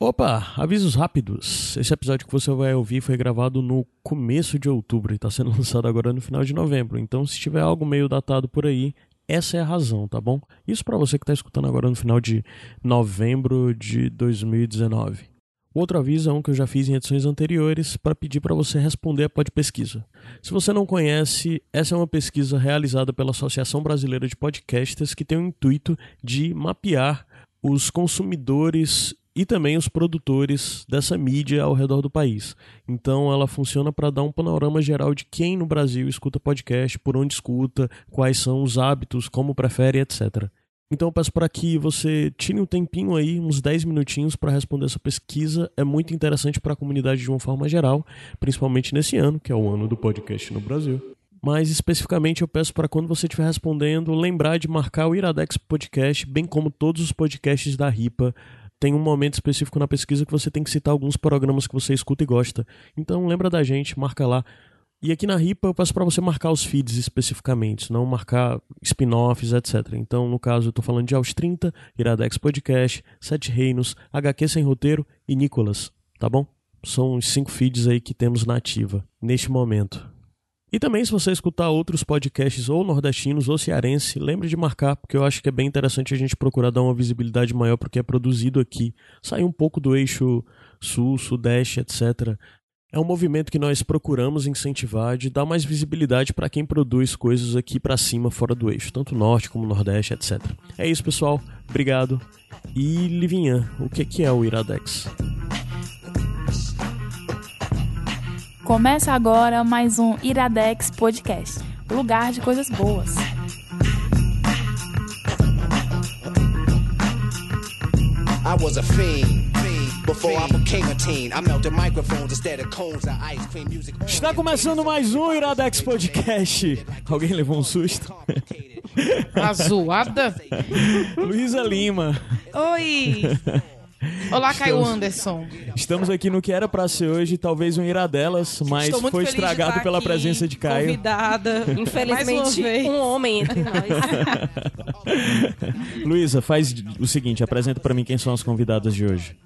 Opa, avisos rápidos. Esse episódio que você vai ouvir foi gravado no começo de outubro e está sendo lançado agora no final de novembro. Então, se tiver algo meio datado por aí, essa é a razão, tá bom? Isso para você que está escutando agora no final de novembro de 2019. O outro aviso é um que eu já fiz em edições anteriores para pedir para você responder a Pesquisa. Se você não conhece, essa é uma pesquisa realizada pela Associação Brasileira de Podcasters que tem o intuito de mapear os consumidores e também os produtores dessa mídia ao redor do país. Então ela funciona para dar um panorama geral de quem no Brasil escuta podcast, por onde escuta, quais são os hábitos, como prefere, etc. Então eu peço para que você tire um tempinho aí, uns 10 minutinhos para responder essa pesquisa. É muito interessante para a comunidade de uma forma geral, principalmente nesse ano, que é o ano do podcast no Brasil. Mas especificamente eu peço para quando você estiver respondendo, lembrar de marcar o Iradex Podcast, bem como todos os podcasts da RIPA tem um momento específico na pesquisa que você tem que citar alguns programas que você escuta e gosta. Então lembra da gente, marca lá. E aqui na RIPA eu peço para você marcar os feeds especificamente, não marcar spin-offs, etc. Então, no caso, eu estou falando de Aos 30, Iradex Podcast, Sete Reinos, HQ Sem Roteiro e Nicolas, tá bom? São os cinco feeds aí que temos na ativa neste momento. E também, se você escutar outros podcasts ou nordestinos ou cearense, lembre de marcar, porque eu acho que é bem interessante a gente procurar dar uma visibilidade maior para o que é produzido aqui. Sair um pouco do eixo sul, sudeste, etc. É um movimento que nós procuramos incentivar de dar mais visibilidade para quem produz coisas aqui para cima, fora do eixo, tanto norte como nordeste, etc. É isso, pessoal. Obrigado. E Livinha, o que é o Iradex? Começa agora mais um Iradex Podcast lugar de coisas boas. I was a fiend. Está começando mais um Iradex Podcast. Alguém levou um susto? A zoada? Luísa Lima. Oi! Olá, Caio Anderson. Estamos aqui no que era para ser hoje, talvez um iradelas, mas foi estragado pela aqui, presença de Caio. Convidada, infelizmente, um homem entre nós. Luísa, faz o seguinte, apresenta para mim quem são as convidadas de hoje.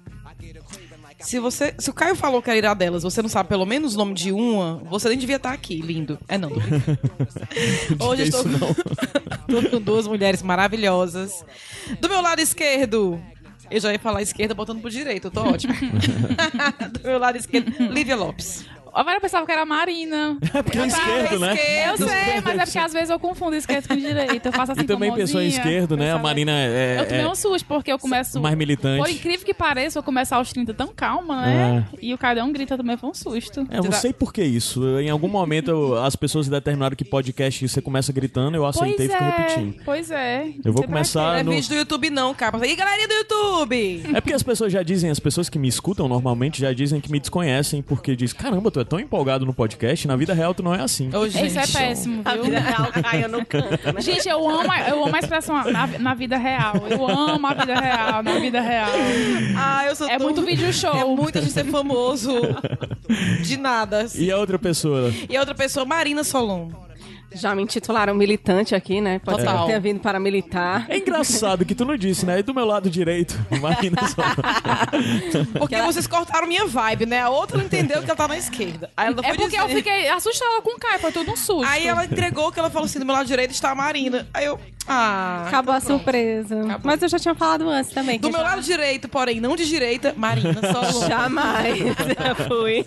Se você, se o Caio falou que era iradelas, você não sabe pelo menos o nome de uma, você nem devia estar aqui, lindo. É não. Hoje estou com duas mulheres maravilhosas. Do meu lado esquerdo, eu já ia falar esquerda botando pro direito, eu tô ótimo. Do meu lado esquerdo, Lívia Lopes. Eu pensava que era Marina. É porque é esquerdo, né? Eu sei, mas é porque às vezes eu confundo esquerdo com direito. Eu faço assim E também pessoa esquerdo, né? A Marina é. Eu tomei é um susto, porque eu começo. Mais militante. Por incrível que pareça, eu começar aos 30 tão calma, né? É. E o Cadão grita também, foi um susto. É, eu não sei por que isso. Em algum momento as pessoas determinaram que podcast você começa gritando, eu aceitei pois e fico é, repetindo. Pois é. Eu vou começar. Não é vídeo do YouTube, não, cara. E galerinha do YouTube! É porque as pessoas já dizem, as pessoas que me escutam normalmente já dizem que me desconhecem, porque diz: caramba, tu é tão empolgado no podcast na vida real tu não é assim. Ô, gente, Isso é péssimo, viu? A vida real caia no canto, né? Gente, eu amo, eu amo a expressão na, na vida real. Eu amo a vida real, na vida real. Ah, eu sou É tão... muito vídeo show. É muito a gente ser famoso. De nada. Assim. E a outra pessoa? E a outra pessoa, Marina Solon. Já me intitularam militante aqui, né? Pode Total. ser que tenha vindo para militar. É engraçado que tu não disse, né? E do meu lado direito, Marina só. Porque ela... vocês cortaram minha vibe, né? A outra não entendeu que ela tá na esquerda. Aí ela é porque dizer... eu fiquei assustada com o Caio, foi tudo um susto. Aí ela entregou que ela falou assim: do meu lado direito está a Marina. Aí eu. Ah. Acabou então a surpresa. Acabou. Mas eu já tinha falado antes também. Do meu já... lado direito, porém, não de direita, Marina só. Jamais. Já fui.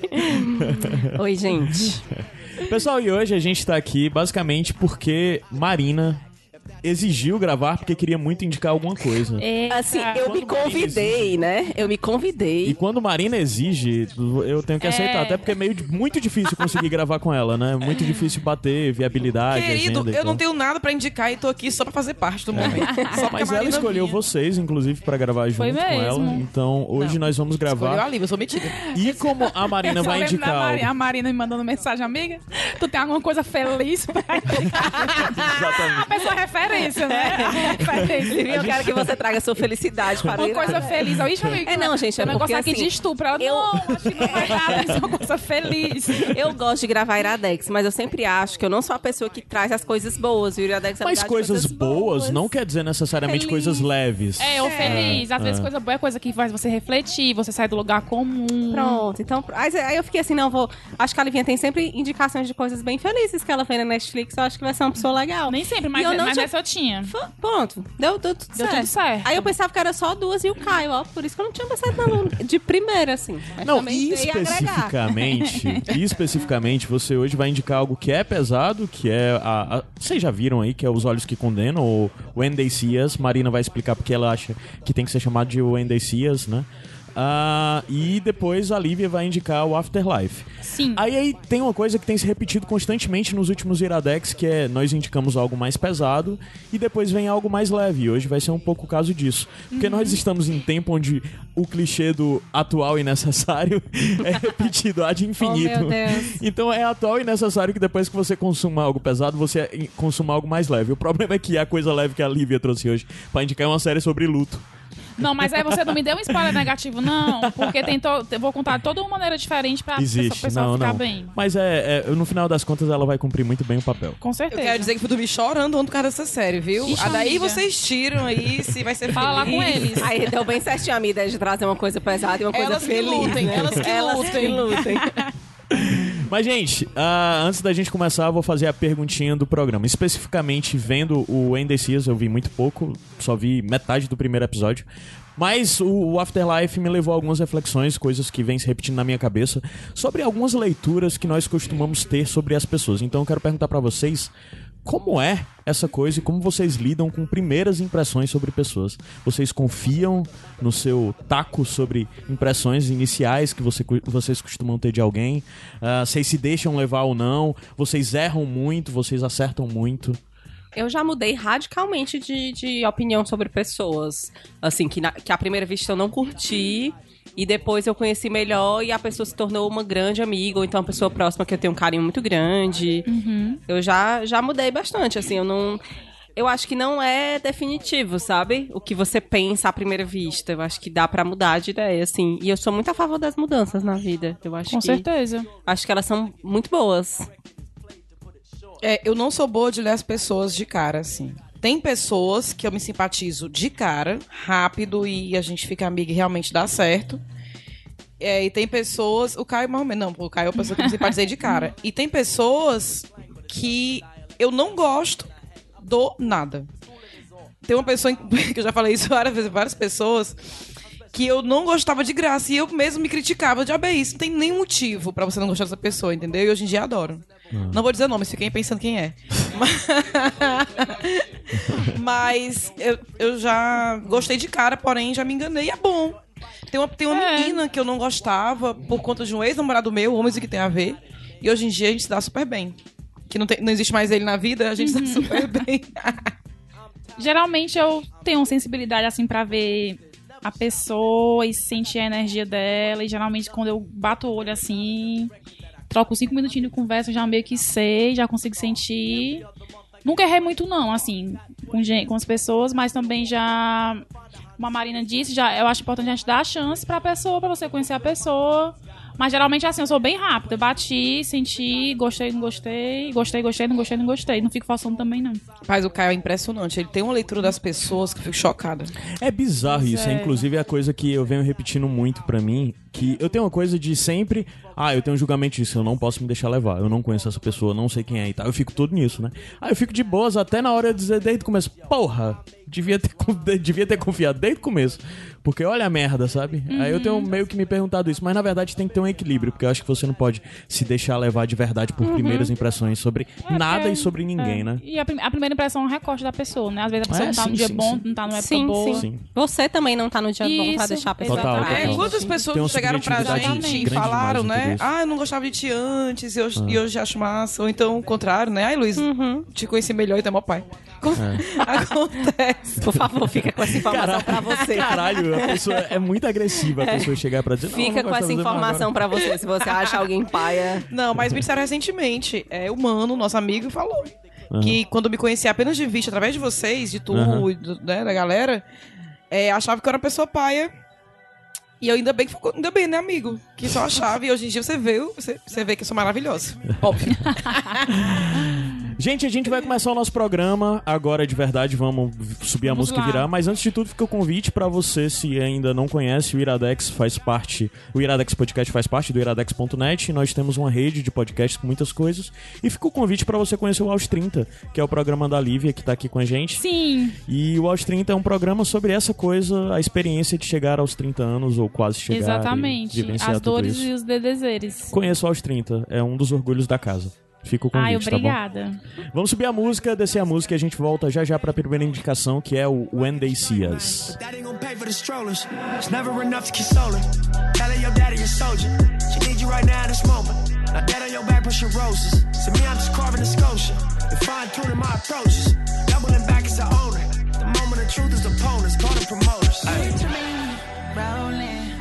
Oi, gente. Pessoal, e hoje a gente tá aqui basicamente porque Marina exigiu gravar porque queria muito indicar alguma coisa. É, assim, eu me convidei, né? Eu me convidei. E quando Marina exige, eu tenho que aceitar. É. Até porque é meio muito difícil conseguir gravar com ela, né? Muito difícil bater viabilidade, Querido, eu não tenho nada pra indicar e tô aqui só pra fazer parte do momento. É. Mas ela escolheu vinha. vocês, inclusive, pra gravar junto com ela. Então, hoje não. nós vamos gravar. Escolheu a Lívia, eu sou metida. E como a Marina vai indicar... A Marina me mandando mensagem, amiga, tu tem alguma coisa feliz pra indicar? Exatamente. A pessoa refere referência, né? referência. Eu quero que você traga sua felicidade para Uma coisa feliz. Eu, Ixi, amigo, é, não, gente, é negócio porque, aqui assim, de estupro. Ela, eu- não, acho que não vai dar, isso é uma coisa feliz. Eu gosto de gravar Iradex, mas eu sempre acho que eu não sou a pessoa que traz as coisas boas. O Iradex é Mas coisas boas não quer dizer necessariamente Feliz. coisas leves. É, ou feliz. Às vezes coisa boa é coisa que faz você refletir, você sai do lugar comum. Pronto, então. Aí eu fiquei assim, não, vou. Acho que a Livinha tem sempre indicações de coisas bem felizes que ela vê na Netflix. Eu acho que vai ser uma pessoa legal. Nem sempre, mas, eu não mas tinha- essa eu tinha. F- Pronto, deu, deu tudo Deu certo. tudo certo. Aí eu pensava que era só duas e o Caio, ó. Por isso que eu não tinha pensado na Lu de primeira, assim. Mas Não, e especificamente, e especificamente, você hoje vai indicar algo que é pesado, que é a, a- vocês já viram aí, que é Os Olhos que Condenam, ou When They See Us. Marina vai explicar porque ela acha que tem que ser chamado de When They See Us, né? Ah, e depois a Lívia vai indicar o Afterlife. Sim. Aí, aí tem uma coisa que tem se repetido constantemente nos últimos Iradex, que é nós indicamos algo mais pesado e depois vem algo mais leve. E hoje vai ser um pouco o caso disso. Porque nós estamos em tempo onde o clichê do atual e necessário é repetido ad infinito. Oh, meu Deus. Então é atual e necessário que depois que você consuma algo pesado, você consuma algo mais leve. O problema é que a coisa leve que a Lívia trouxe hoje pra indicar é uma série sobre luto. Não, mas aí você não me deu um spoiler negativo, não. Porque tem to... eu vou contar de toda uma maneira diferente pra essa Existe, pessoa não, ficar não. bem. Mas é, é, no final das contas ela vai cumprir muito bem o papel. Com Eu certeza. quero dizer que fui dormir chorando ontem por causa dessa série, viu? Ixi, Ah, daí amiga. vocês tiram aí se vai ser Fala lá feliz. com eles. Aí deu bem certinho a minha ideia de trazer uma coisa pesada e uma coisa Elas que feliz. lutem, né? elas que lutem. lutem. Mas, gente, ah, antes da gente começar, eu vou fazer a perguntinha do programa. Especificamente, vendo o Endecias, eu vi muito pouco, só vi metade do primeiro episódio. Mas o, Afterlife me levou a algumas reflexões, coisas que vêm se repetindo na minha cabeça, sobre algumas leituras que nós costumamos ter sobre as pessoas. Então eu quero perguntar pra vocês como é essa coisa e como vocês lidam com primeiras impressões sobre pessoas. Vocês confiam no seu taco sobre impressões iniciais que você, vocês costumam ter de alguém? Ah, vocês se deixam levar ou não? Vocês erram muito? Vocês acertam muito? Eu já mudei radicalmente de, de opinião sobre pessoas. Assim, que, na, que à primeira vista eu não curti. E depois eu conheci melhor e a pessoa se tornou uma grande amiga, ou então uma pessoa próxima que eu tenho um carinho muito grande. Eu já, já mudei bastante, assim, eu não. Eu acho que não é definitivo, sabe? O que você pensa à primeira vista. Eu acho que dá pra mudar de ideia, assim. E eu sou muito a favor das mudanças na vida. Eu acho Com que. certeza. Acho que elas são muito boas. É, eu não sou boa de ler as pessoas de cara, assim. Tem pessoas que eu me simpatizo de cara, rápido, e a gente fica amiga e realmente dá certo. É, e tem pessoas. O Caio, mais ou menos. Não, o Caio é uma pessoa que eu me simpatizei de cara. E tem pessoas que eu não gosto do nada. Tem uma pessoa que eu já falei isso várias vezes, várias pessoas que eu não gostava de graça e eu mesmo me criticava de, ah, isso não tem nenhum motivo pra você não gostar dessa pessoa, entendeu? E hoje em dia adoro. Não vou dizer nomes, fiquem pensando quem é. Mas eu, eu já gostei de cara, porém já me enganei. É bom. Tem uma, tem uma É. menina que eu não gostava por conta de um ex-namorado meu, homens o que tem a ver. E hoje em dia a gente se dá super bem. Que não, tem, não existe mais ele na vida, a gente se dá super bem. Geralmente eu tenho uma sensibilidade assim pra ver a pessoa e sentir a energia dela. E geralmente quando eu bato o olho assim, troco cinco minutinhos de conversa, já meio que sei, já consigo sentir. Nunca errei muito, não, assim, com, gen- com as pessoas, mas também já. Como a Marina disse, já, eu acho importante a gente dar a chance pra pessoa, pra você conhecer a pessoa. Mas geralmente assim, eu sou bem rápida. Eu bati, senti, gostei, não gostei, gostei, gostei, não gostei, não gostei. Não fico forçando também, não. Mas o Caio é impressionante. Ele tem uma leitura das pessoas que eu fico chocada. É bizarro isso, é. é. inclusive a coisa que eu venho repetindo muito pra mim, que eu tenho uma coisa de sempre, ah, eu tenho um julgamento disso, eu não posso me deixar levar, eu não conheço essa pessoa, não sei quem é e tal, eu fico todo nisso, né? Aí eu fico de boas até na hora de dizer desde o começo, porra, devia ter, devia ter confiado desde o começo, porque olha a merda, sabe? Aí eu tenho meio que me perguntado isso, mas na verdade tem que ter um equilíbrio, porque eu acho que você não pode se deixar levar de verdade por primeiras impressões sobre nada porque- e sobre ninguém, é. né? E a, prim- a primeira impressão é um recorte da pessoa, né? Às vezes a pessoa É, não tá sim, no dia sim, bom, sim. não tá numa época Sim, boa. sim, Sim. Você também não tá no dia bom pra Isso, deixar a pessoa Total, total. É, quantas pessoas chegaram pra gente e falaram, né? isso. Ah. Ah, eu não gostava de ti antes e hoje, e hoje acho massa. Ou então o contrário, né? Ai, Luiz, Uhum. te conheci melhor e é meu pai. Acontece. Por favor, fica com essa informação pra você. Caralho, a pessoa é muito agressiva a pessoa chegar pra dizer, não, Fica não com essa informação pra você. Se você acha alguém paia. Não, mas me disseram recentemente. É, o Mano, nosso amigo, falou Aham. que quando me conhecia apenas de vista, através de vocês, de tu, e do- né, da galera, é, achava que eu era uma pessoa paia. E eu ainda bem que ficou, ainda bem, né, amigo? Que só achava, e hoje em dia você vê, você, você vê que eu sou maravilhosa. Óbvio. Gente, a gente vai começar o nosso programa agora de verdade, vamos subir a Vamos música lá. e virar, mas antes de tudo fica o convite pra você, se ainda não conhece, o Iradex faz parte, o Iradex Podcast faz parte do iradex.net, nós temos uma rede de podcasts com muitas coisas, e fica o convite pra você conhecer o Aos 30, que é o programa da Lívia que tá aqui com a gente. Sim, E o Aos 30 é um programa sobre essa coisa, a experiência de chegar aos 30 anos ou quase chegar exatamente. e As dores e os desejeres. Conheço o Aos 30, é um dos orgulhos da casa. Fica o convite, Ai, tá bom? obrigada. Vamos subir a música, descer a música e a gente volta já já pra primeira indicação, que é o When They See Us. To a now in this moment. Now dead on your back, pushing roses. So me, I'm just carving a sculpture. And fine tuning my approaches. Doubling back as the owner. The moment of truth is opponents. Call them promoters. Picture me rolling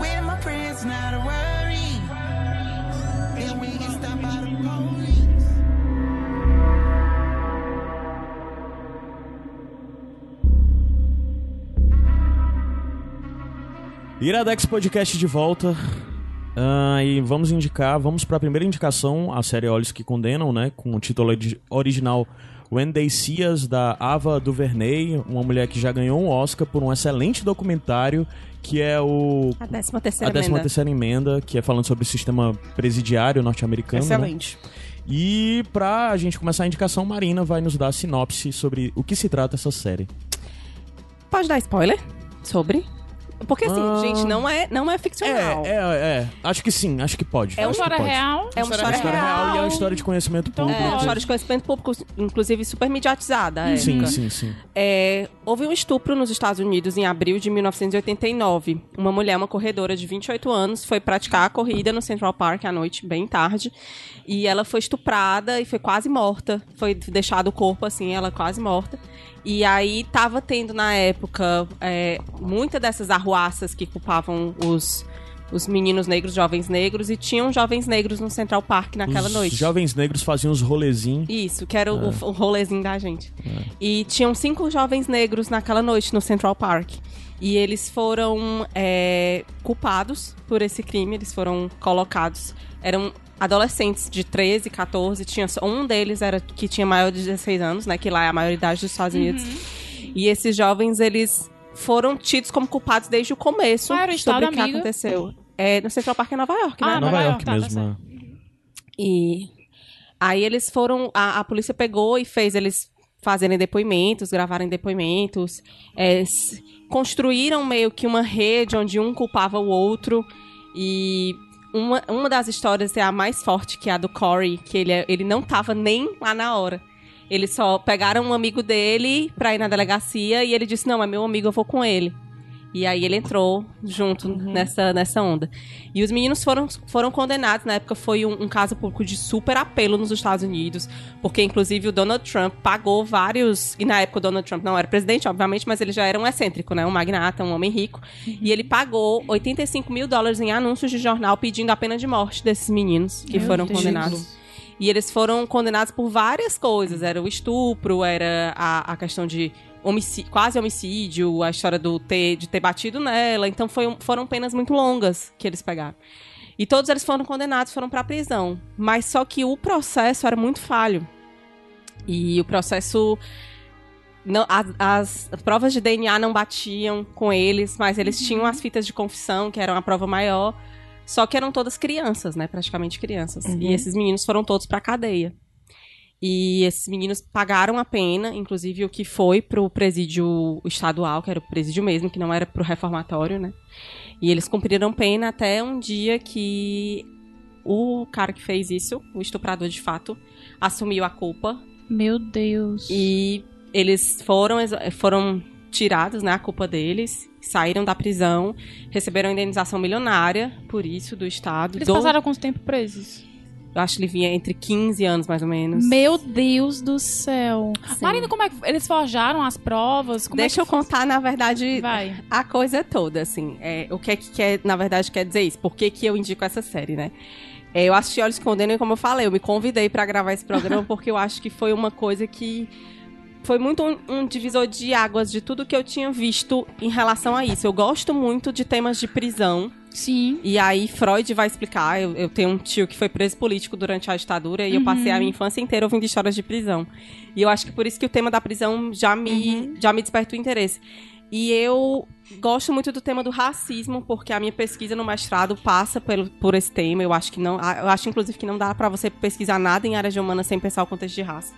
with my friends, not a worry. Iradex Podcast de volta. Ah, e vamos indicar, vamos pra primeira indicação, a série Olhos que Condenam, né? Com o título ori- original When They See Us, da Ava DuVernay, uma mulher que já ganhou um Oscar por um excelente documentário, que é o A 13 terceira A 13 emenda. emenda, que é falando sobre o sistema presidiário norte-americano. né? Excelente. E pra gente começar a indicação, Marina vai nos dar a sinopse sobre o que se trata essa série. Pode dar spoiler sobre? Porque assim, Ah. gente, não é, não é ficcional. É, é, é. Acho que sim, acho que pode. É uma História real. É uma É história, história real. e é uma real. história de conhecimento Então público. É, uma pode. história de conhecimento público, inclusive super mediatizada. Sim, sim, sim. É, houve um estupro nos Estados Unidos em abril de 1989. Uma mulher, uma corredora de 28 anos, foi praticar a corrida no Central Park à noite, bem tarde. E ela foi estuprada e foi quase morta. Foi deixado o corpo assim, ela quase morta. E aí tava tendo na época é, muitas dessas arruaças que culpavam os, os meninos negros, jovens negros, e tinham jovens negros no Central Park naquela Os noite. jovens negros faziam os rolezinhos. Isso, que era o, o rolezinho da gente. E tinham cinco jovens negros naquela noite no Central Park. E eles foram é, culpados por esse crime, eles foram colocados. Eram adolescentes de 13, 14, tinha só, um deles era que tinha maior de 16 anos, né, que lá é a maioridade dos Estados Unidos. E esses jovens, eles foram tidos como culpados desde o começo Qual era o sobre o que amiga? aconteceu. É, no Central Park em Nova York, né? Ah, Nova Nova York York, tá, mesmo. tá? E aí eles foram. A, a polícia pegou e fez eles fazerem depoimentos, gravarem depoimentos, é, construíram meio que uma rede onde um culpava o outro. E uma, uma das histórias é a mais forte, que é a do Corey, que ele, é- ele não tava nem lá na hora. Eles só pegaram um amigo dele pra ir na delegacia e ele disse: Não, é meu amigo, eu vou com ele. E aí ele entrou junto nessa, nessa onda. E os meninos foram, foram condenados. Na época foi um, um caso público de super apelo nos Estados Unidos. Porque, inclusive, o Donald Trump pagou vários. E na época o Donald Trump não era presidente, obviamente, mas ele já era um excêntrico, né? Um magnata, um homem rico. E ele pagou 85 mil dólares em anúncios de jornal pedindo a pena de morte desses meninos que Meu foram Deus. condenados. E eles foram condenados por várias coisas. Era o estupro, era a, a questão de homicídio, quase homicídio, a história do ter, de ter batido nela. Então foi foram penas muito longas que eles pegaram. E todos eles foram condenados, foram pra prisão. Mas só que o processo era muito falho. E o processo. Não, as, as provas de DNA não batiam com eles, mas eles tinham as fitas de confissão, que eram a prova maior. Só que eram todas crianças, né? Praticamente crianças. E esses meninos foram todos pra cadeia. E esses meninos pagaram a pena, inclusive o que foi pro presídio estadual, que era o presídio mesmo, que não era pro reformatório, né? E eles cumpriram pena até um dia que o cara que fez isso, o estuprador de fato, assumiu a culpa Meu Deus. e eles foram, foram tirados, né, a culpa deles, saíram da prisão, receberam indenização milionária por isso do Estado. Eles do- passaram quanto tempo presos? Eu acho que ele vinha entre 15 anos, mais ou menos. Meu Deus do céu. Sim. Marina, como é que eles forjaram as provas? Como Deixa é eu contar, na verdade, Vai. a coisa toda, assim. É, o que é que quer, na verdade, quer dizer isso? Por que, que eu indico essa série, né? É, eu assisti Olhos que Condenam e como eu falei, eu me convidei pra gravar esse programa porque eu acho que foi uma coisa que foi muito um, um divisor de águas de tudo que eu tinha visto em relação a isso. Eu gosto muito de temas de prisão. Sim. E aí Freud vai explicar. Eu, eu tenho um tio que foi preso político durante a ditadura e eu passei a minha infância inteira ouvindo histórias de prisão. E eu acho que por isso que o tema da prisão já me, já me despertou interesse. E eu gosto muito do tema do racismo, porque a minha pesquisa no mestrado passa pelo, por esse tema. Eu acho que não. Eu acho, inclusive, que não dá pra você pesquisar nada em áreas de humanas sem pensar o contexto de raça.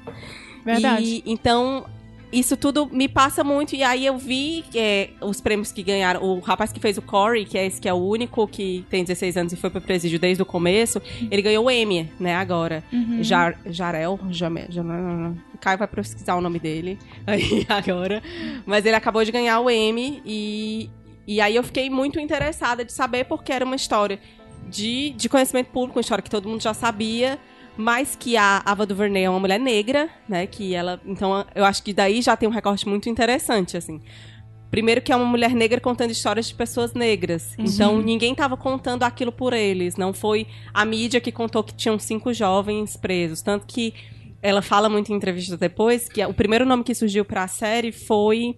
Verdade. E, então, isso tudo me passa muito. E aí eu vi é, os prêmios que ganharam. O rapaz que fez o Corey, que é esse que é o único que tem 16 anos e foi pro presídio desde o começo, ele ganhou o Emmy, né, agora. Jar, Jarel? Jame, Jame, o Caio vai pesquisar o nome dele aí agora. Mas ele acabou de ganhar o Emmy e, e aí eu fiquei muito interessada de saber porque era uma história de, de conhecimento público, uma história que todo mundo já sabia, mas que a Ava DuVernay é uma mulher negra, né? Que ela, então eu acho que daí já tem um recorte muito interessante, assim. Primeiro que é uma mulher negra contando histórias de pessoas negras. Então ninguém estava contando aquilo por eles. Não foi a mídia que contou que tinham cinco jovens presos. Tanto que ela fala muito em entrevistas depois que o primeiro nome que surgiu para a série foi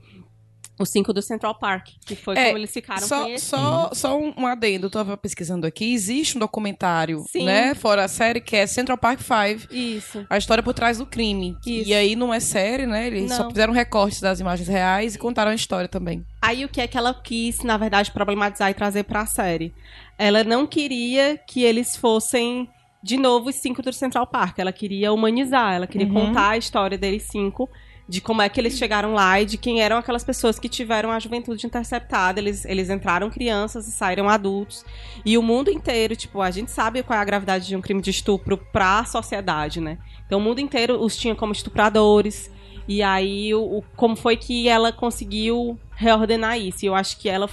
os cinco do Central Park, que foi É, como eles ficaram Só, conhecidos. só, só um adendo, eu tava pesquisando aqui. Existe um documentário, Sim. né, fora a série, que é Central Park Five. Isso. A história por trás do crime. Isso. E aí não é série, né? Eles só Não. fizeram recortes das imagens reais e contaram a história também. Aí o que é que ela quis, na verdade, problematizar e trazer pra série? Ela não queria que eles fossem, de novo, os cinco do Central Park. Ela queria humanizar, ela queria contar a história deles cinco, de como é que eles chegaram lá e de quem eram aquelas pessoas que tiveram a juventude interceptada. Eles, eles entraram crianças e saíram adultos. E o mundo inteiro, tipo, a gente sabe qual é a gravidade de um crime de estupro pra sociedade, né? Então o mundo inteiro os tinha como estupradores. E aí, o, o- como foi que ela conseguiu reordenar isso? E eu acho que ela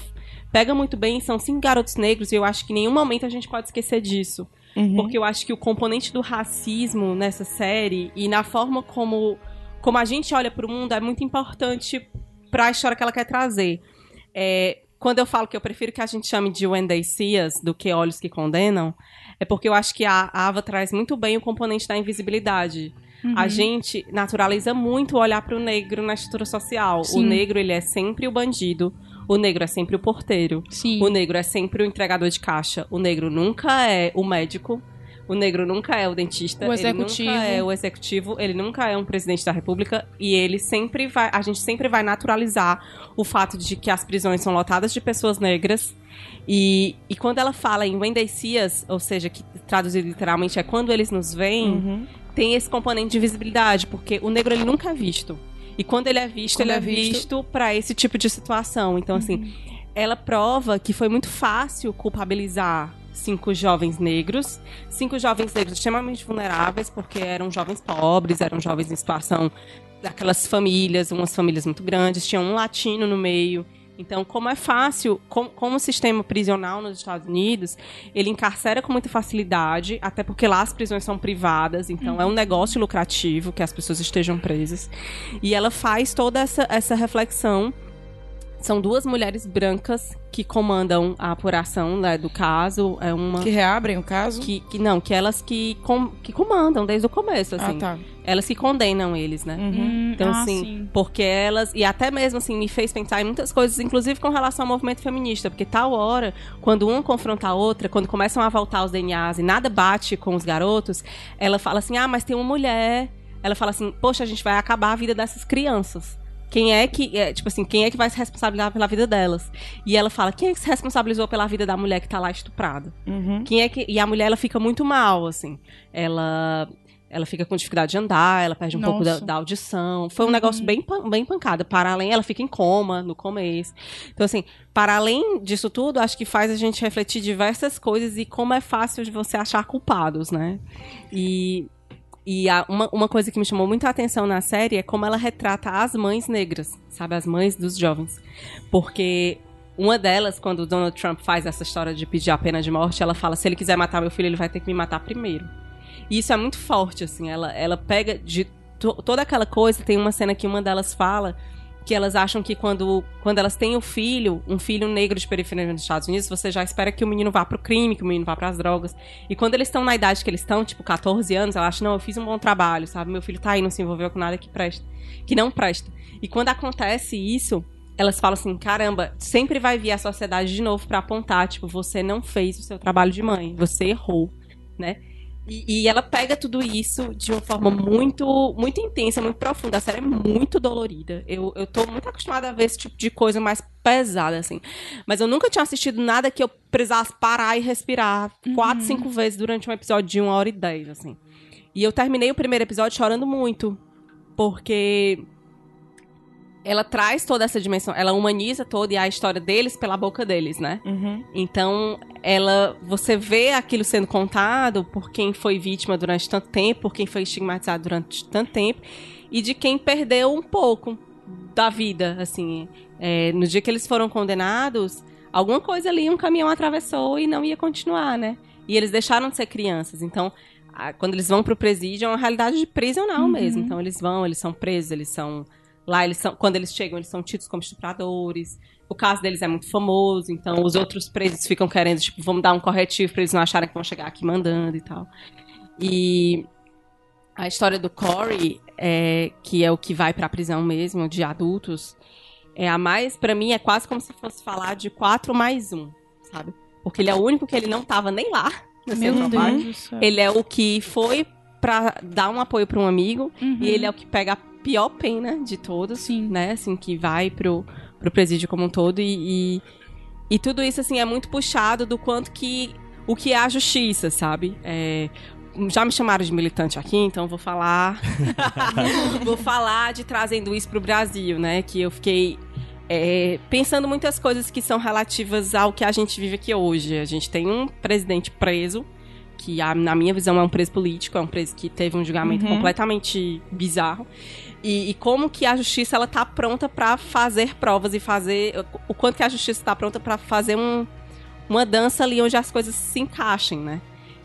pega muito bem, são cinco garotos negros, e eu acho que em nenhum momento a gente pode esquecer disso. Porque eu acho que o componente do racismo nessa série e na forma como, como a gente olha pro mundo é muito importante pra história que ela quer trazer. É, quando eu falo que eu prefiro que a gente chame de When They See Us do que Olhos que Condenam, é porque eu acho que a Ava traz muito bem o componente da invisibilidade. A gente naturaliza muito o olhar para o negro na estrutura social. Sim. O negro, ele é sempre o bandido. O negro é sempre o porteiro. Sim. O negro é sempre o entregador de caixa. O negro nunca é o médico. O negro nunca é o dentista. O Ele executivo. nunca é o executivo. Ele nunca é um presidente da república. E ele sempre vai. A gente sempre vai naturalizar o fato de que as prisões são lotadas de pessoas negras. E, e quando ela fala em When They See Us, ou seja, que traduzido literalmente é quando eles nos veem, Uhum. tem esse componente de visibilidade, porque o negro ele nunca é visto. E quando ele é visto, Quando ele é é visto- visto para esse tipo de situação. Então, assim, ela prova que foi muito fácil culpabilizar cinco jovens negros, cinco jovens negros extremamente vulneráveis, porque eram jovens pobres, eram jovens em situação daquelas famílias, umas famílias muito grandes, tinha um latino no meio. Então, como é fácil, com- como o sistema prisional nos Estados Unidos, ele encarcera com muita facilidade, até porque lá as prisões são privadas, então é um negócio lucrativo que as pessoas estejam presas. E ela faz toda essa, essa reflexão. São duas mulheres brancas que comandam a apuração né, do caso. É uma. Que reabrem o caso? Que, que não, que elas que, com- que comandam desde o começo, assim. Ah, tá. Elas que condenam eles, né? Uhum. Hum, Então, ah, assim, sim. porque elas. E até mesmo, assim, me fez pensar em muitas coisas, inclusive com relação ao movimento feminista. Porque tal hora, quando uma confronta a outra, quando começam a voltar os DNAs e nada bate com os garotos, ela fala assim: ah, mas tem uma mulher. Ela fala assim: poxa, a gente vai acabar a vida dessas crianças. Quem é que, é, tipo assim, quem é que vai se responsabilizar pela vida delas? E ela fala, quem é que se responsabilizou pela vida da mulher que tá lá estuprada? Uhum. Quem é que. E a mulher ela fica muito mal, assim. Ela. Ela fica com dificuldade de andar, ela perde um pouco da, Nossa. da audição. Foi um negócio bem, bem pancada. Para além, ela fica em coma no começo. Então, assim, para além disso tudo, acho que faz a gente refletir diversas coisas e como é fácil de você achar culpados, né? E, e a- uma, uma coisa que me chamou muita atenção na série é como ela retrata as mães negras, sabe? As mães dos jovens. Porque uma delas, quando o Donald Trump faz essa história de pedir a pena de morte, ela fala: se ele quiser matar meu filho, ele vai ter que me matar primeiro. E isso é muito forte, assim. Ela, ela pega de to- toda aquela coisa. Tem uma cena que uma delas fala que elas acham que quando, quando elas têm o filho, um filho negro de periferia nos Estados Unidos, você já espera que o menino vá pro crime, que o menino vá pras drogas. E quando eles estão na idade que eles estão, tipo 14 anos, ela acha, não, eu fiz um bom trabalho, sabe? Meu filho tá aí, não se envolveu com nada que presta, que não presta. E quando acontece isso, elas falam assim, caramba, sempre vai vir a sociedade de novo para apontar, tipo, você não fez o seu trabalho de mãe, você errou, né? E, e, ela pega tudo isso de uma forma muito muito intensa, muito profunda. A série é muito dolorida. Eu, eu tô muito acostumada a ver esse tipo de coisa mais pesada, assim. Mas eu nunca tinha assistido nada que eu precisasse parar e respirar uhum. quatro, cinco vezes durante um episódio de uma hora e dez, assim. E eu terminei o primeiro episódio chorando muito. Porque ela traz toda essa dimensão, ela humaniza toda a história deles pela boca deles, né? Uhum. Então, ela, você vê aquilo sendo contado por quem foi vítima durante tanto tempo, por quem foi estigmatizado durante tanto tempo, e de quem perdeu um pouco da vida, assim. É, no dia que eles foram condenados, alguma coisa ali, um caminhão atravessou e não ia continuar, né? E eles deixaram de ser crianças, então quando eles vão pro presídio, é uma realidade de prisional uhum. mesmo. Então eles vão, eles são presos, eles são Lá eles são, quando eles chegam, eles são tidos como estupradores. O caso deles é muito famoso, então os outros presos ficam querendo, tipo, vamos dar um corretivo para eles não acharem que vão chegar aqui mandando e tal. E a história do Corey, é, que é o que vai para a prisão mesmo, de adultos, é a mais, para mim, é quase como se fosse falar de quatro mais um, sabe? Porque ele é o único que ele não tava nem lá no seu trabalho. Ele é o que foi para dar um apoio para um amigo uhum. e ele é o que pega a pior pena de todos, Sim. né? Assim, que vai pro, pro presídio como um todo e, e, e, tudo isso, assim, é muito puxado do quanto que o que é a justiça, sabe? É, já me chamaram de militante aqui, então vou falar. vou falar de trazendo isso pro Brasil, né? Que eu fiquei é, pensando muitas coisas que são relativas ao que a gente vive aqui hoje. A gente tem um presidente preso, que na minha visão é um preso político, é um preso que teve um julgamento uhum. completamente bizarro. E, e, como que a justiça ela tá pronta para fazer provas e fazer o quanto que a justiça está pronta para fazer um, uma dança ali onde as coisas se encaixem, né?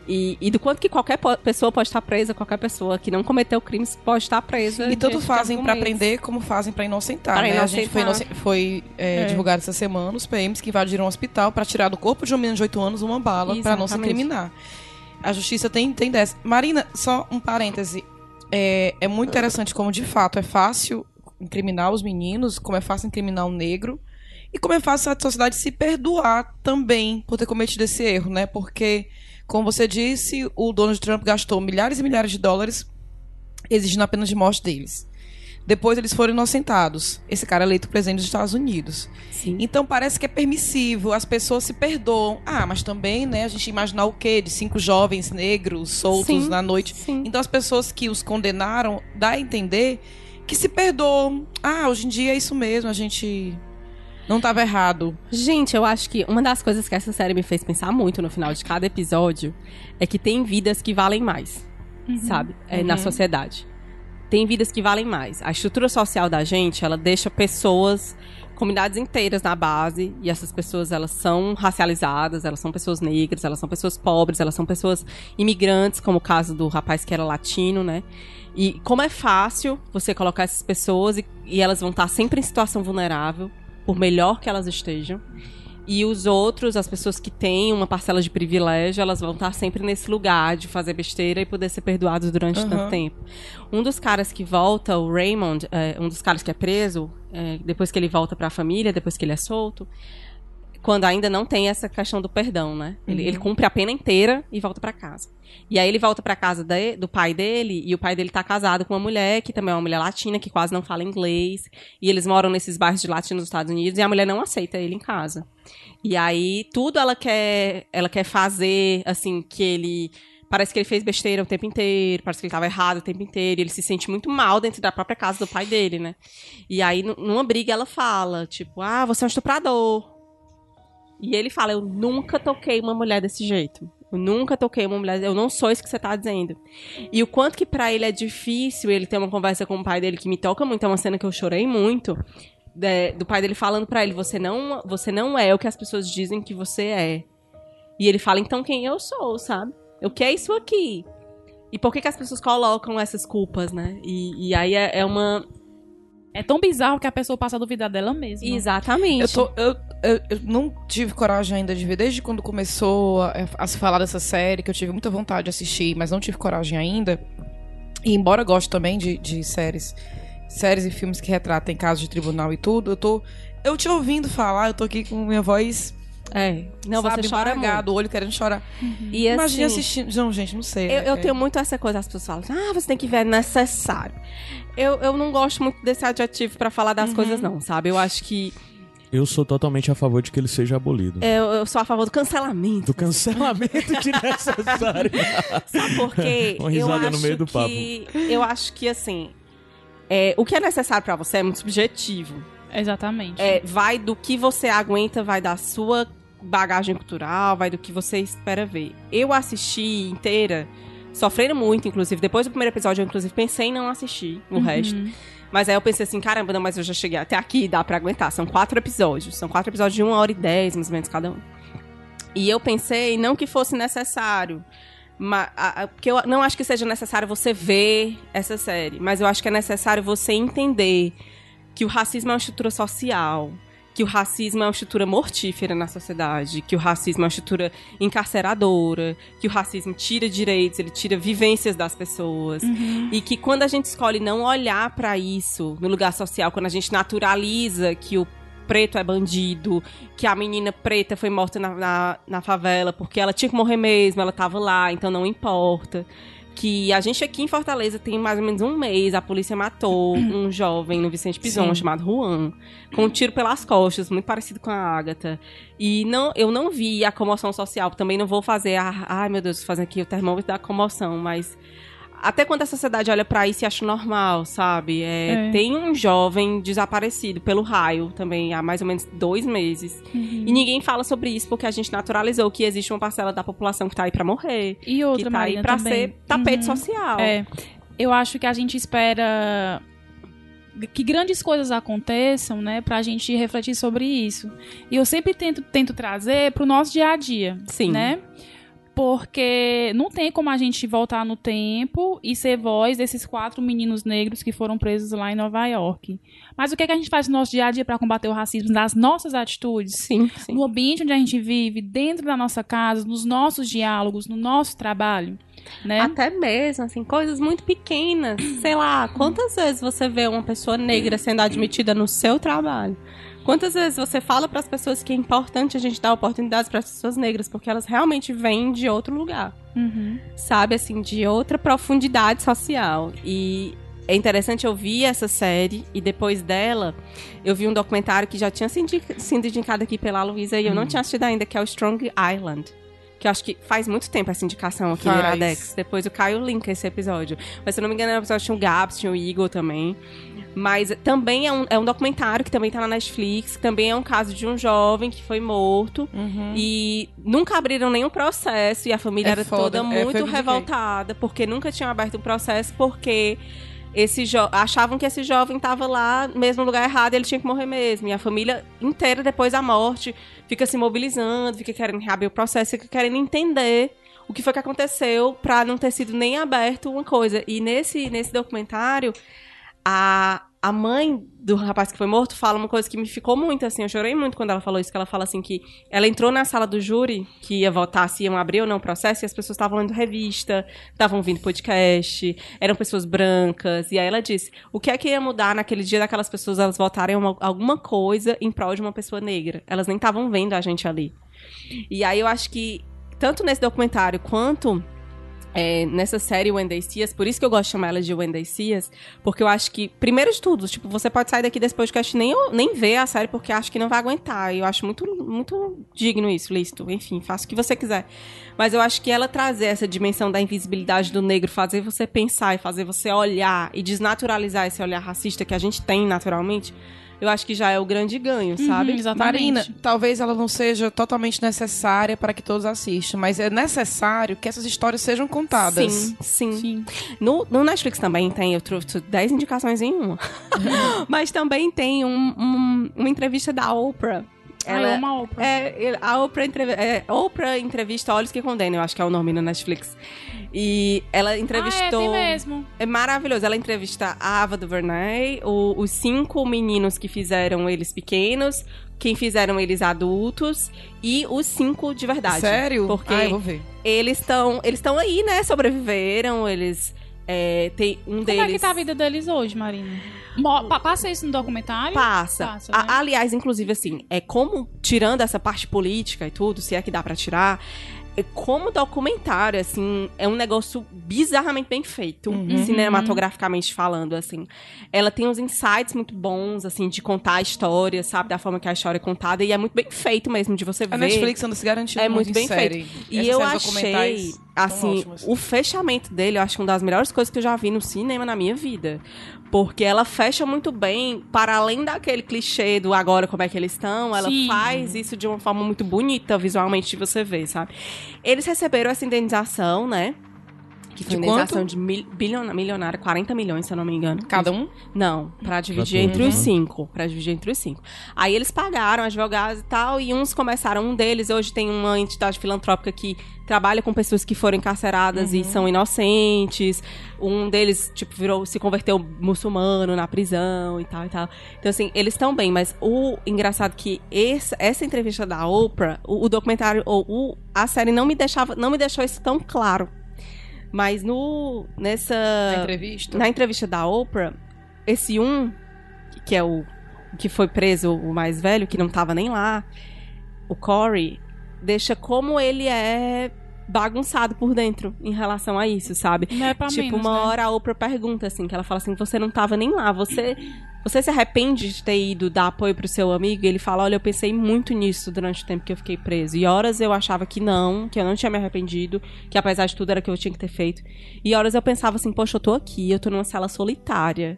E, e, do quanto que qualquer pessoa pode estar presa, qualquer pessoa que não cometeu crimes pode estar presa. E tanto fazem para prender como fazem para inocentar. Pra né? inocentar. A gente foi, inocent... foi é, é. divulgado essa semana os PMs que invadiram um hospital para tirar do corpo de um menino de 8 anos uma bala para não se incriminar. A justiça tem, tem dessa. Marina, só um parêntese é, é muito interessante como, de fato, é fácil incriminar os meninos, como é fácil incriminar o negro, e como é fácil a sociedade se perdoar também por ter cometido esse erro, né? Porque, como você disse, o Donald Trump gastou milhares e milhares de dólares exigindo a pena de morte deles. Depois eles foram inocentados. Esse cara é eleito presidente dos Estados Unidos. Sim. Então parece que é permissivo, as pessoas se perdoam. Ah, mas também, né, a gente imaginar o quê? De cinco jovens negros soltos Sim. na noite. Sim. Então as pessoas que os condenaram dá a entender que se perdoam. Ah, hoje em dia é isso mesmo, a gente não estava errado. Gente, eu acho que uma das coisas que essa série me fez pensar muito no final de cada episódio é que tem vidas que valem mais, uhum. sabe? É, uhum. Na sociedade tem vidas que valem mais. A estrutura social da gente, ela deixa pessoas, comunidades inteiras na base, e essas pessoas, elas são racializadas, elas são pessoas negras, elas são pessoas pobres, elas são pessoas imigrantes, como o caso do rapaz que era latino, né? E como é fácil você colocar essas pessoas e, e elas vão estar sempre em situação vulnerável, por melhor que elas estejam. E os outros, as pessoas que têm uma parcela de privilégio, elas vão estar sempre nesse lugar de fazer besteira e poder ser perdoados durante uhum. tanto tempo. Um dos caras que volta, o Raymond, é, um dos caras que é preso, é, depois que ele volta para a família, depois que ele é solto, quando ainda não tem essa questão do perdão, né? Ele, uhum. ele cumpre a pena inteira e volta para casa. E aí ele volta para casa de, do pai dele e o pai dele tá casado com uma mulher que também é uma mulher latina que quase não fala inglês e eles moram nesses bairros de latinos nos Estados Unidos e a mulher não aceita ele em casa. E aí tudo ela quer, ela quer fazer assim que ele parece que ele fez besteira o tempo inteiro, parece que ele estava errado o tempo inteiro, e ele se sente muito mal dentro da própria casa do pai dele, né? E aí, numa briga, ela fala, tipo, ah, você é um estuprador. E ele fala: Eu nunca toquei uma mulher desse jeito. Eu nunca toquei uma mulher. Eu não sou isso que você tá dizendo. E o quanto que para ele é difícil ele ter uma conversa com o pai dele que me toca muito. É uma cena que eu chorei muito. De, do pai dele falando para ele: você não, você não é o que as pessoas dizem que você é. E ele fala: Então quem eu sou, sabe? O que é isso aqui? E por que, que as pessoas colocam essas culpas, né? E, e aí é, é uma É tão bizarro que a pessoa passa a duvidar dela mesma. Exatamente. Eu, tô, eu, eu, eu não tive coragem ainda de ver, desde quando começou a, a se falar dessa série, que eu tive muita vontade de assistir, mas não tive coragem ainda. E embora goste também de, de séries, séries e filmes que retratem casos de tribunal e tudo, eu tô. Eu te ouvindo falar, eu tô aqui com minha voz. É. Não, sabe, você chora embargado, o olho querendo chorar. muito. E Imagina assim, assistindo. Não, gente, não sei. Eu, eu É- tenho muito essa coisa, as pessoas falam, ah, você tem que ver, é necessário. Eu, eu não gosto muito desse adjetivo pra falar das coisas, não, sabe? Eu acho que Eu sou totalmente a favor de que ele seja abolido. eu, eu sou a favor do cancelamento. Do cancelamento desnecessário. Sabe por quê? Uma eu risada acho no meio do que, Eu acho que, assim, é, o que é necessário pra você é muito subjetivo. Exatamente. É, vai do que você aguenta, vai da sua bagagem cultural, vai do que você espera ver. Eu assisti inteira, sofrendo muito, inclusive. Depois do primeiro episódio, eu inclusive pensei em não assistir o resto. Mas aí eu pensei assim, caramba, não, mas eu já cheguei até aqui, dá pra aguentar. São quatro episódios. São quatro episódios de uma hora e dez, mais ou menos, cada um. E eu pensei, não que fosse necessário. ma- a- a- Porque eu não acho que seja necessário você ver essa série. Mas eu acho que é necessário você entender que o racismo é uma estrutura social. Que o racismo é uma estrutura mortífera na sociedade. Que o racismo é uma estrutura encarceradora. Que o racismo tira direitos, ele tira vivências das pessoas. E que quando a gente escolhe não olhar pra isso no lugar social, quando a gente naturaliza que o preto é bandido, que a menina preta foi morta na, na, na favela porque ela tinha que morrer mesmo, ela tava lá, então não importa. Que a gente aqui em Fortaleza tem mais ou menos um mês, a polícia matou um jovem no Vicente Pison, Sim. chamado Juan, com um tiro pelas costas, muito parecido com a Agatha. E não, eu não vi a comoção social, também não vou fazer, a, ai meu Deus, fazer aqui o termômetro da comoção, mas até quando a sociedade olha pra isso e acha normal, sabe? É, É. Tem um jovem desaparecido pelo raio também há mais ou menos dois meses. E ninguém fala sobre isso porque a gente naturalizou que existe uma parcela da população que tá aí pra morrer. E outra, que tá aí Marina, pra também. ser tapete Uhum. social. É. Eu acho que a gente espera que grandes coisas aconteçam, né, pra gente refletir sobre isso. E eu sempre tento, tento trazer pro nosso dia a dia, Sim. né? Porque não tem como a gente voltar no tempo e ser voz desses quatro meninos negros que foram presos lá em Nova York. Mas o que, é que a gente faz no nosso dia a dia pra combater o racismo nas nossas atitudes? Sim, sim. no ambiente onde a gente vive, dentro da nossa casa, nos nossos diálogos, no nosso trabalho, né? Até mesmo, assim, coisas muito pequenas. Sei lá, quantas vezes você vê uma pessoa negra sendo admitida no seu trabalho? Quantas vezes você fala para as pessoas que é importante a gente dar oportunidades para as pessoas negras, porque elas realmente vêm de outro lugar, Uhum. sabe? Assim, de outra profundidade social. E é interessante eu vi essa série e depois dela eu vi um documentário que já tinha sido indica- sido indicado aqui pela Luísa e eu não tinha assistido ainda, que é o Strong Island. Que eu acho que faz muito tempo essa indicação aqui no Faz. Iradex. Depois o Caio linka esse episódio. Mas se eu não me engano, no episódio tinha o Gabs, tinha o Igor também. Mas também é um, é um documentário que também tá na Netflix, também é um caso de um jovem que foi morto. E nunca abriram nenhum processo e a família É era foda, toda é, muito indiquei. revoltada, porque nunca tinham aberto o processo, porque esse achavam que esse jovem estava lá mesmo no lugar errado e ele tinha que morrer mesmo. E a família inteira, depois da morte, fica se mobilizando, fica querendo reabrir o processo, fica querendo entender o que foi que aconteceu pra não ter sido nem aberto uma coisa. E nesse, nesse documentário, a, a mãe do rapaz que foi morto fala uma coisa que me ficou muito assim. Eu chorei muito quando ela falou isso, que ela fala assim que ela entrou na sala do júri, que ia votar se iam abrir ou não o processo, e as pessoas estavam lendo revista, estavam ouvindo podcast, eram pessoas brancas. E aí ela disse: o que é que ia mudar naquele dia daquelas pessoas elas votarem uma- alguma coisa em prol de uma pessoa negra? Elas nem estavam vendo a gente ali. E aí eu acho que, tanto nesse documentário quanto é, nessa série Wendy Cias, por isso que eu gosto de chamar ela de Wendy Cias, porque eu acho que, primeiro de tudo, tipo, você pode sair daqui desse podcast e nem, nem ver a série, porque acho que não vai aguentar. E eu acho muito, muito digno isso, lícito. Enfim, faça o que você quiser. Mas eu acho que ela trazer essa dimensão da invisibilidade do negro, fazer você pensar e fazer você olhar e desnaturalizar esse olhar racista que a gente tem naturalmente, eu acho que já é o grande ganho, sabe? Uhum, exatamente. Marina, talvez ela não seja totalmente necessária para que todos assistam, mas é necessário que essas histórias sejam contadas. Sim, sim. Sim. No, no Netflix também tem, eu trouxe 10 indicações em uma. Mas também tem um- um- uma entrevista da Oprah. Ah, eu amo a Oprah. É, a Oprah, entrev é, Oprah entrevista Olhos que Condenam, eu acho que é o nome na Netflix. E ela entrevistou. Ah, é, mesmo. É maravilhoso. Ela entrevista a Ava DuVernay, o, os cinco meninos que fizeram eles pequenos, quem fizeram eles adultos e os cinco de verdade. Sério? Porque Ah, eu vou ver. eles estão eles estão aí, né? Sobreviveram, eles é, tem um Como deles é que tá a vida deles hoje, Marina? Mo- passa isso no documentário? Passa. Passa, A- né? aliás, inclusive, assim, é como, tirando essa parte política e tudo, se é que dá pra tirar, é como documentário, assim, é um negócio bizarramente bem feito, cinematograficamente falando, assim. Ela tem uns insights muito bons, assim, de contar a história, sabe? Da forma que a história é contada, e é muito bem feito mesmo, de você ver. A Netflix anda se garantindo É muito muito bem em série. E Essas eu achei, assim, ótimas. o fechamento dele, eu acho uma das melhores coisas que eu já vi no cinema na minha vida. Porque ela fecha muito bem, para além daquele clichê do agora como é que eles estão, ela Sim. faz isso de uma forma muito bonita visualmente de você ver, sabe? Eles receberam essa indenização, né? Que foi De indenização quanto? de mil, milionária, 40 milhões, se eu não me engano. Cada um? Não, pra dividir entre os cinco. Pra dividir entre os cinco. Aí eles pagaram advogados e tal, e uns começaram, um deles hoje tem uma entidade filantrópica que trabalha com pessoas que foram encarceradas e são inocentes. Um deles, tipo, virou, se converteu muçulmano na prisão e tal e tal. Então, assim, eles estão bem, mas o engraçado é que esse- essa entrevista da Oprah, o, o documentário, ou o- a série não me deixava, não me deixou isso tão claro. Mas no, nessa Na entrevista? na entrevista da Oprah, esse um, que é o que foi preso, o mais velho, que não tava nem lá, o Corey, deixa como ele é bagunçado por dentro em relação a isso, sabe? É pra tipo, menos, uma né? hora a Oprah pergunta assim, que ela fala assim, você não tava nem lá, você você se arrepende de ter ido dar apoio pro seu amigo? E ele fala, olha, eu pensei muito nisso durante o tempo que eu fiquei preso. E horas eu achava que não, que eu não tinha me arrependido, que apesar de tudo era o que eu tinha que ter feito. E horas eu pensava assim, poxa, eu tô aqui, eu tô numa cela solitária.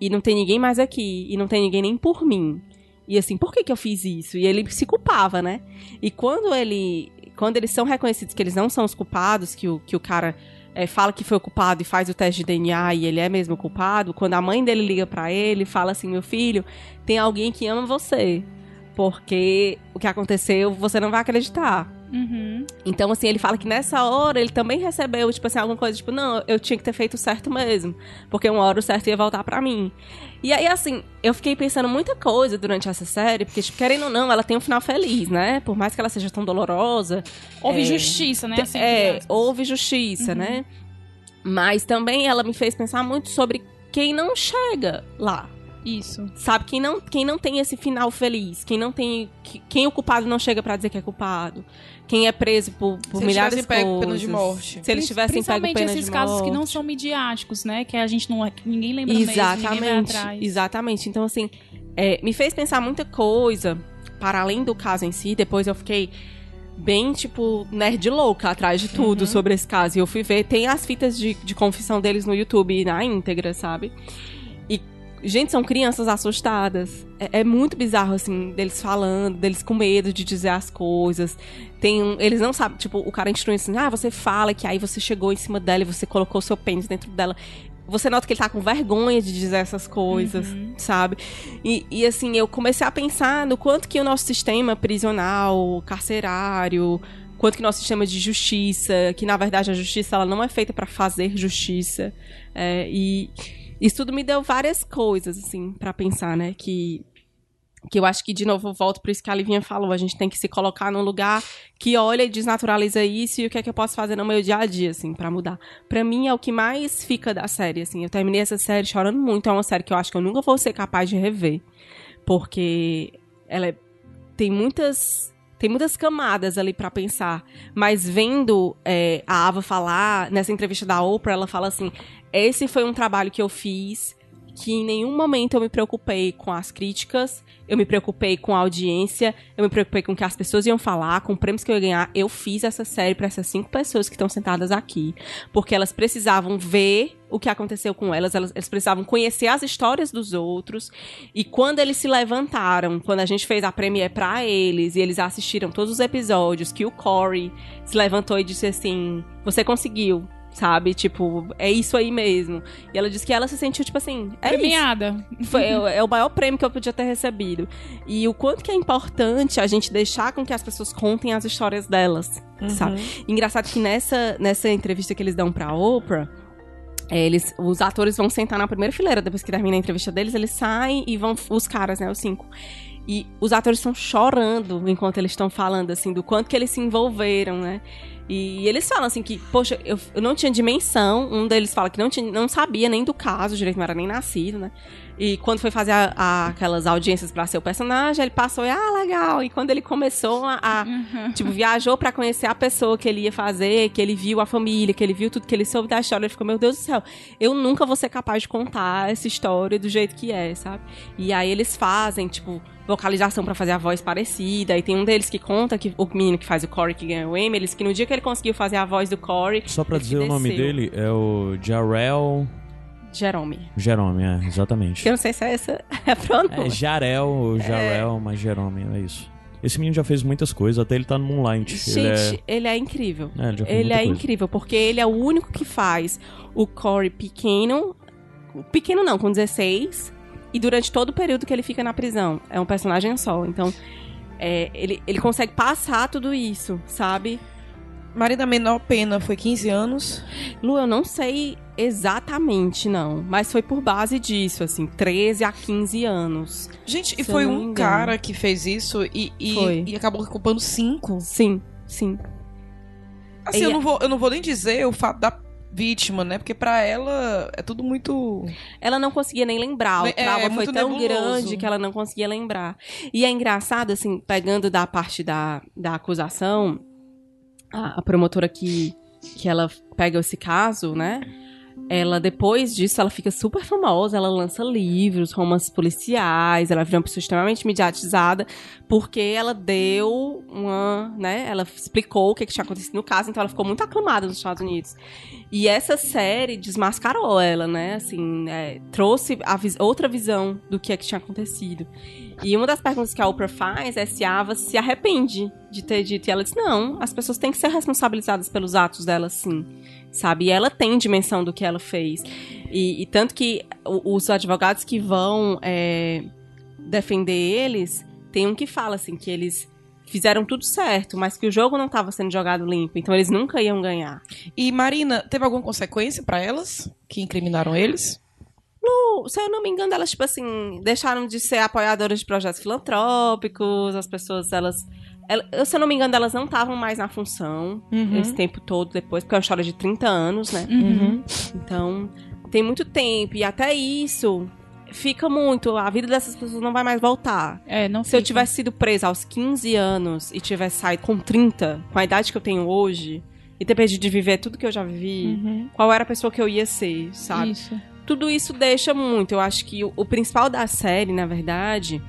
E não tem ninguém mais aqui, e não tem ninguém nem por mim. E assim, por que que eu fiz isso? E ele se culpava, né? E quando ele, quando eles são reconhecidos que eles não são os culpados, que o, que o cara é, fala que foi o culpado e faz o teste de DNA e ele é mesmo culpado, quando a mãe dele liga pra ele, fala assim, meu filho, tem alguém que ama você, porque o que aconteceu você não vai acreditar. Uhum. Então, assim, ele fala que nessa hora ele também recebeu, tipo assim, alguma coisa, tipo, não, eu tinha que ter feito certo mesmo. Porque uma hora o certo ia voltar pra mim. E aí, assim, eu fiquei pensando muita coisa durante essa série, porque, tipo, querendo ou não, ela tem um final feliz, né? Por mais que ela seja tão dolorosa. Houve É, justiça, né? Assim, é, houve justiça, né? Mas também ela me fez pensar muito sobre quem não chega lá. Isso. Sabe, quem não, quem não tem esse final feliz, quem não tem. que- Quem o culpado não chega pra dizer que é culpado. Quem é preso por, por Se eles milhares de tivessem pego coisas. pena de morte. Se eles tivessem pego Principalmente pena esses de casos que não morte. são midiáticos, né? Que a gente não. que ninguém lembra mesmo, Exatamente, atrás. exatamente. Então, assim, é, me fez pensar muita coisa, para além do caso em si. Depois eu fiquei bem, tipo, nerd louca atrás de tudo sobre esse caso. E eu fui ver, tem as fitas de, de confissão deles no YouTube na íntegra, sabe? Gente, são crianças assustadas. É, é muito bizarro, assim, deles falando, deles com medo de dizer as coisas. Tem um, eles não sabem, tipo, o cara instrui assim, ah, você fala que aí você chegou em cima dela e você colocou seu pênis dentro dela. Você nota que ele tá com vergonha de dizer essas coisas, sabe? E, e, assim, eu comecei a pensar no quanto que o nosso sistema prisional, carcerário, quanto que o nosso sistema de justiça, que na verdade a justiça ela não é feita pra fazer justiça. É, e isso tudo me deu várias coisas, assim, pra pensar, né? Que que eu acho que, de novo, eu volto para isso que a Livinha falou. A gente tem que se colocar num lugar que olha e desnaturaliza isso e o que é que eu posso fazer no meu dia a dia, assim, para mudar. Para mim, é o que mais fica da série, assim. Eu terminei essa série chorando muito. É uma série que eu acho que eu nunca vou ser capaz de rever. Porque ela é- tem muitas. Tem muitas camadas ali pra pensar. Mas vendo é, a Ava falar, nessa entrevista da Oprah, ela fala assim: esse foi um trabalho que eu fiz que em nenhum momento eu me preocupei com as críticas, eu me preocupei com a audiência, eu me preocupei com o que as pessoas iam falar, com prêmios que eu ia ganhar. Eu fiz essa série para essas cinco pessoas que estão sentadas aqui, porque elas precisavam ver o que aconteceu com elas, elas, elas precisavam conhecer as histórias dos outros. E quando eles se levantaram, quando a gente fez a premiere pra eles e eles assistiram todos os episódios, que o Corey se levantou e disse assim: "Você conseguiu. Sabe? Tipo, é isso aí mesmo. E ela disse que ela se sentiu, tipo assim, é isso. Premiada. Foi, é, é o maior prêmio que eu podia ter recebido. E o quanto que é importante a gente deixar com que as pessoas contem as histórias delas, sabe? Engraçado que nessa, nessa entrevista que eles dão pra Oprah, é, eles, os atores vão sentar na primeira fileira, depois que termina a entrevista deles, eles saem e vão, os caras, né, os cinco. E os atores estão chorando enquanto eles estão falando, assim, do quanto que eles se envolveram, né? E eles falam assim que, poxa, eu, eu não tinha dimensão. Um deles fala que não, tinha, não sabia nem do caso direito, não era nem nascido, né? E quando foi fazer a- a- aquelas audiências pra ser o personagem, ele passou e, ah, legal. E quando ele começou a, a, tipo, viajou pra conhecer a pessoa que ele ia fazer, que ele viu a família, que ele viu tudo, que ele soube da história, ele ficou, meu Deus do céu, eu nunca vou ser capaz de contar essa história do jeito que é, sabe? E aí eles fazem, tipo, vocalização pra fazer a voz parecida. E tem um deles que conta que o menino que faz o Corey que ganhou o Emmy, eles que no dia que ele conseguiu fazer a voz do Corey, Só pra dizer o nome dele, é o Jarel Jerome. Jerome, é, exatamente. Eu não sei se é essa é a pronúncia. É Jarel ou Jarel, mas Jerome, é isso. Esse menino já fez muitas coisas, até ele tá no Moonlight. Gente, ele é... ele é incrível. É, ele Ele é coisa. incrível, porque ele é o único que faz o Corey pequeno. Pequeno não, com 16. E durante todo o período que ele fica na prisão. É um personagem só. Então, é, ele, ele consegue passar tudo isso, sabe? Marina Menor Pena foi 15 anos. Lu, eu não sei exatamente, não. Mas foi por base disso, assim, 13 a 15 anos. Gente, e foi um cara que fez isso e, e, e acabou ocupando cinco. Sim, sim. Assim, E eu não, vou, eu não vou nem dizer o fato da vítima, né? Porque pra ela é tudo muito. Ela não conseguia nem lembrar. O É, trauma é foi tão nebuloso. grande que ela não conseguia lembrar. E é engraçado, assim, pegando da parte da, da acusação, a, a promotora que, que ela pega esse caso, né? Ela, depois disso, ela fica super famosa, ela lança livros, romances policiais, ela vira uma pessoa extremamente mediatizada, porque ela deu uma, né, ela explicou o que, que tinha acontecido no caso, então ela ficou muito aclamada nos Estados Unidos. E essa série desmascarou ela, né? Assim, é, trouxe vis- outra visão do que é que tinha acontecido. E uma das perguntas que a Oprah faz é se a Ava se arrepende de ter dito. E ela diz: não, as pessoas têm que ser responsabilizadas pelos atos dela, sim. Sabe? E ela tem dimensão do que ela fez. E, e tanto que os advogados que vão é, defender eles, tem um que fala assim, que eles fizeram tudo certo, mas que o jogo não estava sendo jogado limpo, então eles nunca iam ganhar. E Marina, teve alguma consequência pra elas que incriminaram eles? No- se eu não me engano, elas, tipo assim, deixaram de ser apoiadoras de projetos filantrópicos, as pessoas, elas. ela- eu, se eu não me engano, elas não estavam mais na função Uhum. esse tempo todo depois, porque é uma história de 30 anos, né? Uhum. Então, tem muito tempo, e até isso fica muito. A vida dessas pessoas não vai mais voltar. É, não Se eu fica. tivesse sido presa aos 15 anos e tivesse saído com 30, com a idade que eu tenho hoje, e ter perdido de viver tudo que eu já vivi, Uhum. qual era a pessoa que eu ia ser, sabe? Isso. Tudo isso deixa muito. Eu acho que o, o principal da série, na verdade,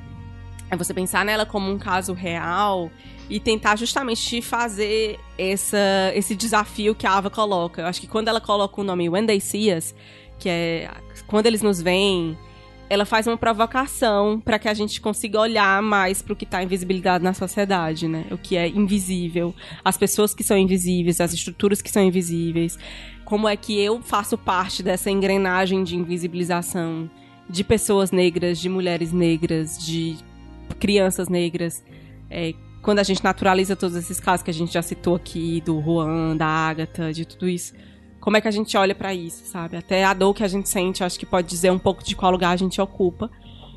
é você pensar nela como um caso real e tentar justamente fazer essa, esse desafio que a Ava coloca. Eu acho que quando ela coloca o nome When They See Us, que é quando eles nos veem, ela faz uma provocação para que a gente consiga olhar mais para o que está invisibilizado na sociedade, né? O que é invisível, as pessoas que são invisíveis, as estruturas que são invisíveis. Como é que eu faço parte dessa engrenagem de invisibilização de pessoas negras, de mulheres negras, de crianças negras? É, quando a gente naturaliza todos esses casos que a gente já citou aqui, do Juan, da Agatha, de tudo isso, como é que a gente olha pra isso, sabe? Até a dor que a gente sente, acho que pode dizer um pouco de qual lugar a gente ocupa.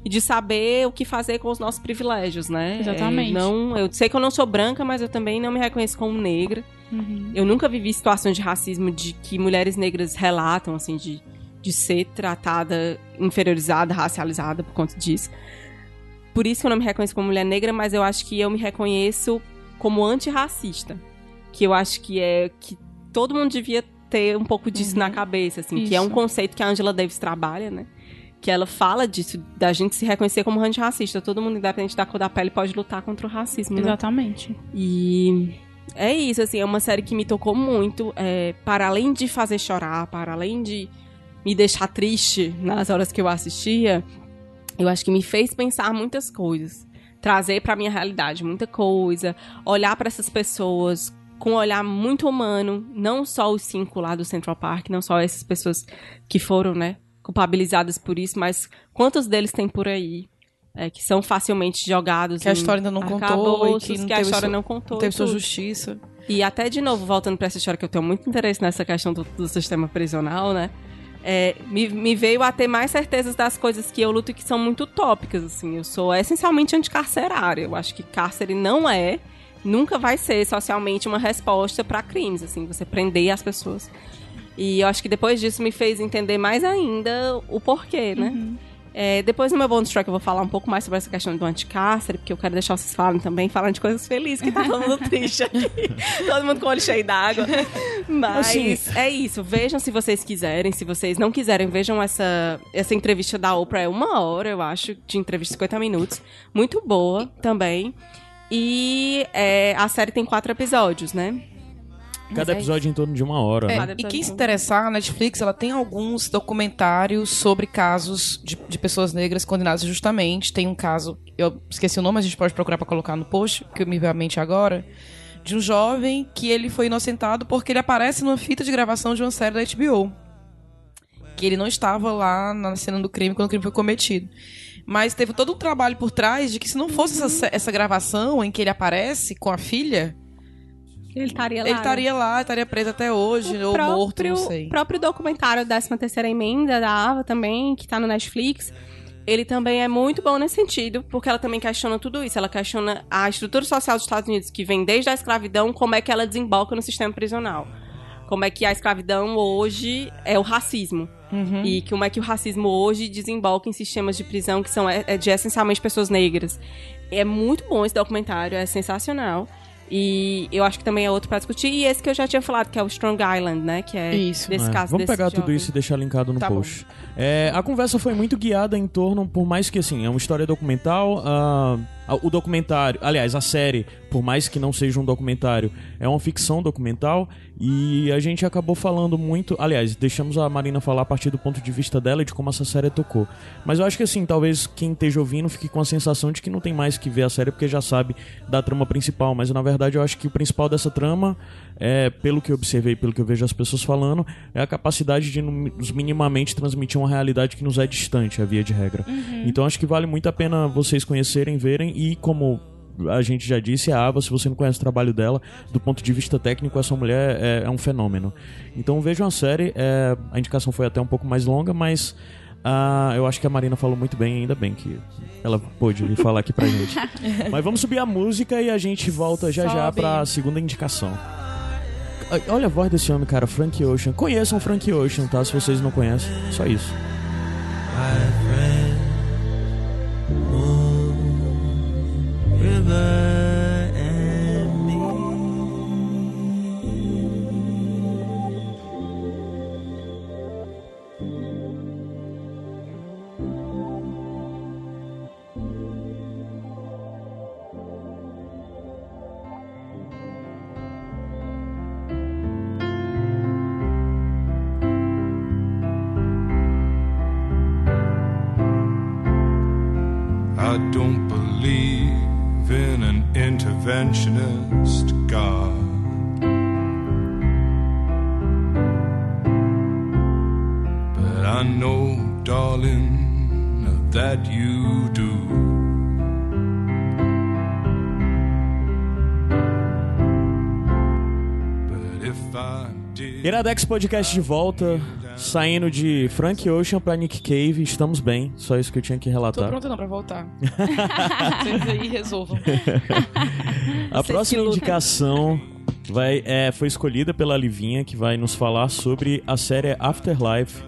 E de saber o que fazer com os nossos privilégios, né? Exatamente. É, não, eu sei que eu não sou branca, mas eu também não me reconheço como negra. Uhum. Eu nunca vivi situações de racismo de que mulheres negras relatam, assim, de, de ser tratada, inferiorizada, racializada por conta disso. Por isso que eu não me reconheço como mulher negra, mas eu acho que eu me reconheço como antirracista. Que eu acho que é que todo mundo devia ter um pouco disso na cabeça, assim, que é um Isso. conceito que a Angela Davis trabalha, né? Que ela fala disso, da gente se reconhecer como antirracista. Todo mundo, independente da cor da pele, pode lutar contra o racismo, né? Exatamente. E é isso, assim, é uma série que me tocou muito. é, para além de fazer chorar, para além de me deixar triste nas horas que eu assistia, eu acho que me fez pensar muitas coisas. Trazer pra minha realidade muita coisa, olhar pra essas pessoas com um olhar muito humano, não só os cinco lá do Central Park, não só essas pessoas que foram, né, culpabilizadas por isso, mas quantos deles tem por aí é, que são facilmente jogados Que a história ainda não contou e que não que a história sua- não contou. Não teve sua justiça. E até de novo, voltando pra essa história que eu tenho muito interesse nessa questão do, do sistema prisional, né? É, me, me veio a ter mais certezas das coisas que eu luto e que são muito utópicas, assim. Eu sou essencialmente anticarcerária. Eu acho que cárcere não é, nunca vai ser socialmente uma resposta pra crimes, assim, você prender as pessoas. E eu acho que depois disso me fez entender mais ainda o porquê, né? É, depois no meu bonus track eu vou falar um pouco mais sobre essa questão do anticárcere, porque eu quero deixar vocês falarem também, falando de coisas felizes, que tá todo mundo triste aqui. todo mundo com o olho cheio d'água. Mas é isso, vejam se vocês quiserem, se vocês não quiserem, vejam essa, essa entrevista da Oprah, é uma hora, eu acho, de entrevista 50 minutos. Muito boa também. E é, a série tem quatro episódios, né? Cada é episódio em torno de uma hora. É, né? E quem se interessar, a Netflix ela tem alguns documentários sobre casos de, de pessoas negras condenadas justamente. Tem um caso, eu esqueci o nome, mas a gente pode procurar pra colocar no post, que me veio à mente agora, de um jovem que ele foi inocentado porque ele aparece numa fita de gravação de uma série da HBO. Que ele não estava lá na cena do crime quando o crime foi cometido. Mas teve todo um trabalho por trás de que se não fosse essa, sé- essa gravação em que ele aparece com a filha, Ele estaria lá. ele estaria lá, estaria preso até hoje, O ou morto, não sei. O próprio documentário 13 terceira emenda da Ava também, que tá no Netflix, ele também é muito bom nesse sentido, porque ela também questiona tudo isso. Ela questiona a estrutura social dos Estados Unidos, que vem desde a escravidão, como é que ela desemboca no sistema prisional. Como é que a escravidão hoje é o racismo. Uhum. E como é que o racismo hoje desemboca em sistemas de prisão que são é, é de essencialmente pessoas negras. É muito bom esse documentário, é sensacional. E eu acho que também é outro pra discutir. E esse que eu já tinha falado, que é o Strong Island, né? Que é Isso. desse É, caso Vamos desse pegar tudo jovem. isso e deixar linkado no Tá post. É, a conversa foi muito guiada em torno, por mais que assim, é uma história documental. a- o documentário, aliás, a série, por mais que não seja um documentário, é uma ficção documental. E a gente acabou falando muito. Aliás, deixamos a Marina falar a partir do ponto de vista dela e de como essa série tocou. Mas eu acho que assim, talvez quem esteja ouvindo fique com a sensação de que não tem mais que ver a série porque já sabe da trama principal. Mas na verdade eu acho que o principal dessa trama, é, pelo que eu observei, pelo que eu vejo as pessoas falando, é a capacidade de nos minimamente transmitir uma realidade que nos é distante, a via de regra. Então acho que vale muito a pena vocês conhecerem, verem e como a gente já disse, a Ava, se você não conhece o trabalho dela, do ponto de vista técnico, essa mulher é, é um fenômeno. Então vejam a série, é, a indicação foi até um pouco mais longa, mas ah, eu acho que a Marina falou muito bem, ainda bem que ela pôde vir falar aqui pra gente. mas vamos subir a música e a gente volta já já Sobe. pra segunda indicação. Olha a voz desse homem, cara, Frank Ocean. Conheçam Frank Ocean, tá? Se vocês não conhecem, só isso. River that you do. But if I did. Iradex Podcast de volta, saindo de Frank Ocean pra Nick Cave. Estamos bem, só isso que eu tinha que Tô relatar. pronta não pra voltar. Vocês aí resolvam. A próxima indicação vai, é, foi escolhida pela Livinha, que vai nos falar sobre a série Afterlife,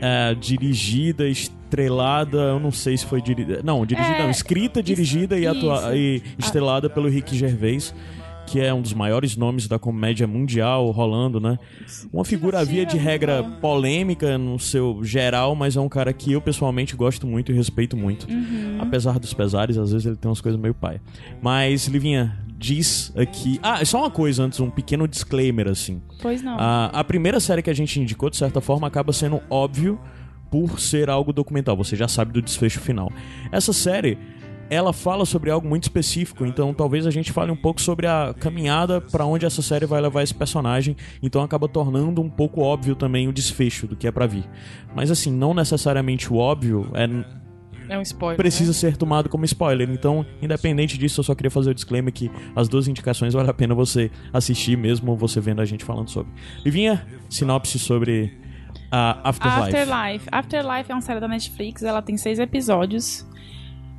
é, dirigida, estrelada, eu não sei se foi dirigida. Não, dirigida É, não, escrita, dirigida e, isso. atua, e estrelada pelo Rick Gervais. Que é um dos maiores nomes da comédia mundial rolando, né? Uma figura via de regra polêmica no seu geral, mas é um cara que eu pessoalmente gosto muito e respeito muito. Apesar dos pesares, às vezes ele tem umas coisas meio pai. Mas, Livinha, diz aqui. Ah, só uma coisa antes, um pequeno disclaimer, assim. Pois não. A, a primeira série que a gente indicou, de certa forma, acaba sendo óbvio por ser algo documental. Você já sabe do desfecho final. Essa série ela fala sobre algo muito específico, então talvez a gente fale um pouco sobre a caminhada para onde essa série vai levar esse personagem, então acaba tornando um pouco óbvio também o desfecho do que é para vir. Mas assim, não necessariamente o óbvio é É um spoiler. precisa ser tomado como spoiler. Então, independente disso, eu só queria fazer o disclaimer que as duas indicações vale a pena você assistir mesmo você vendo a gente falando sobre. Livinha, sinopse sobre a Afterlife. Afterlife. Afterlife é uma série da Netflix, ela tem seis episódios.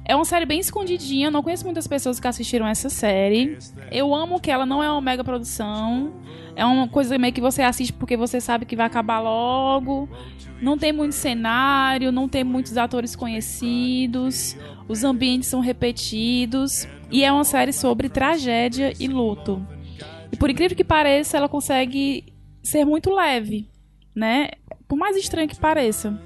É uma série bem escondidinha, não conheço muitas pessoas que assistiram essa série. Eu amo que ela não é uma mega produção. É uma coisa meio que você assiste porque você sabe que vai acabar logo. Não tem muito cenário, não tem muitos atores conhecidos. Os ambientes são repetidos. E é uma série sobre tragédia e luto. E por incrível que pareça, ela consegue ser muito leve, né? Por mais estranho que pareça.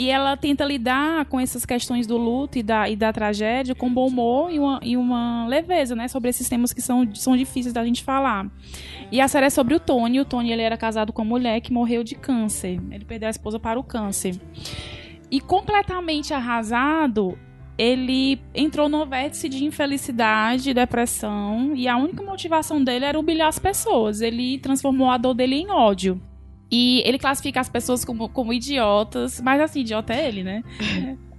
E ela tenta lidar com essas questões do luto e da, e da tragédia com bom humor e uma, e uma leveza, né? Sobre esses temas que são, são difíceis da gente falar. E a série é sobre o Tony. O Tony ele era casado com uma mulher que morreu de câncer. Ele perdeu a esposa para o câncer. E completamente arrasado, ele entrou no vértice de infelicidade, depressão, e a única motivação dele era humilhar as pessoas. Ele transformou a dor dele em ódio. E ele classifica as pessoas como, como idiotas, mas assim, idiota é ele, né?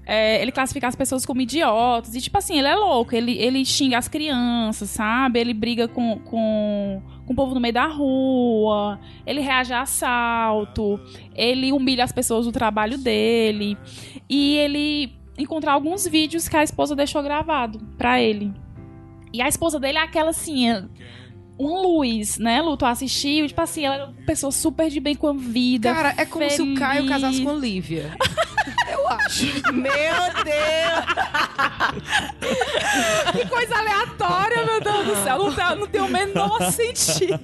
É, ele classifica as pessoas como idiotas. E, tipo assim, ele é louco. Ele, ele xinga as crianças, sabe? Ele briga com, com, com o povo no meio da rua. Ele reage a assalto. Ele humilha as pessoas do trabalho dele. E ele encontra alguns vídeos que a esposa deixou gravado pra ele. E a esposa dele é aquela assim. É Uma luz, né, Lu? Tu assistiu, tipo assim, ela era uma pessoa super de bem com a vida. Cara, é como se o Caio feliz. casasse com a Lívia. Eu acho. Meu Deus! Que coisa aleatória, meu Deus do céu. Não, tem- não tem o menor sentido.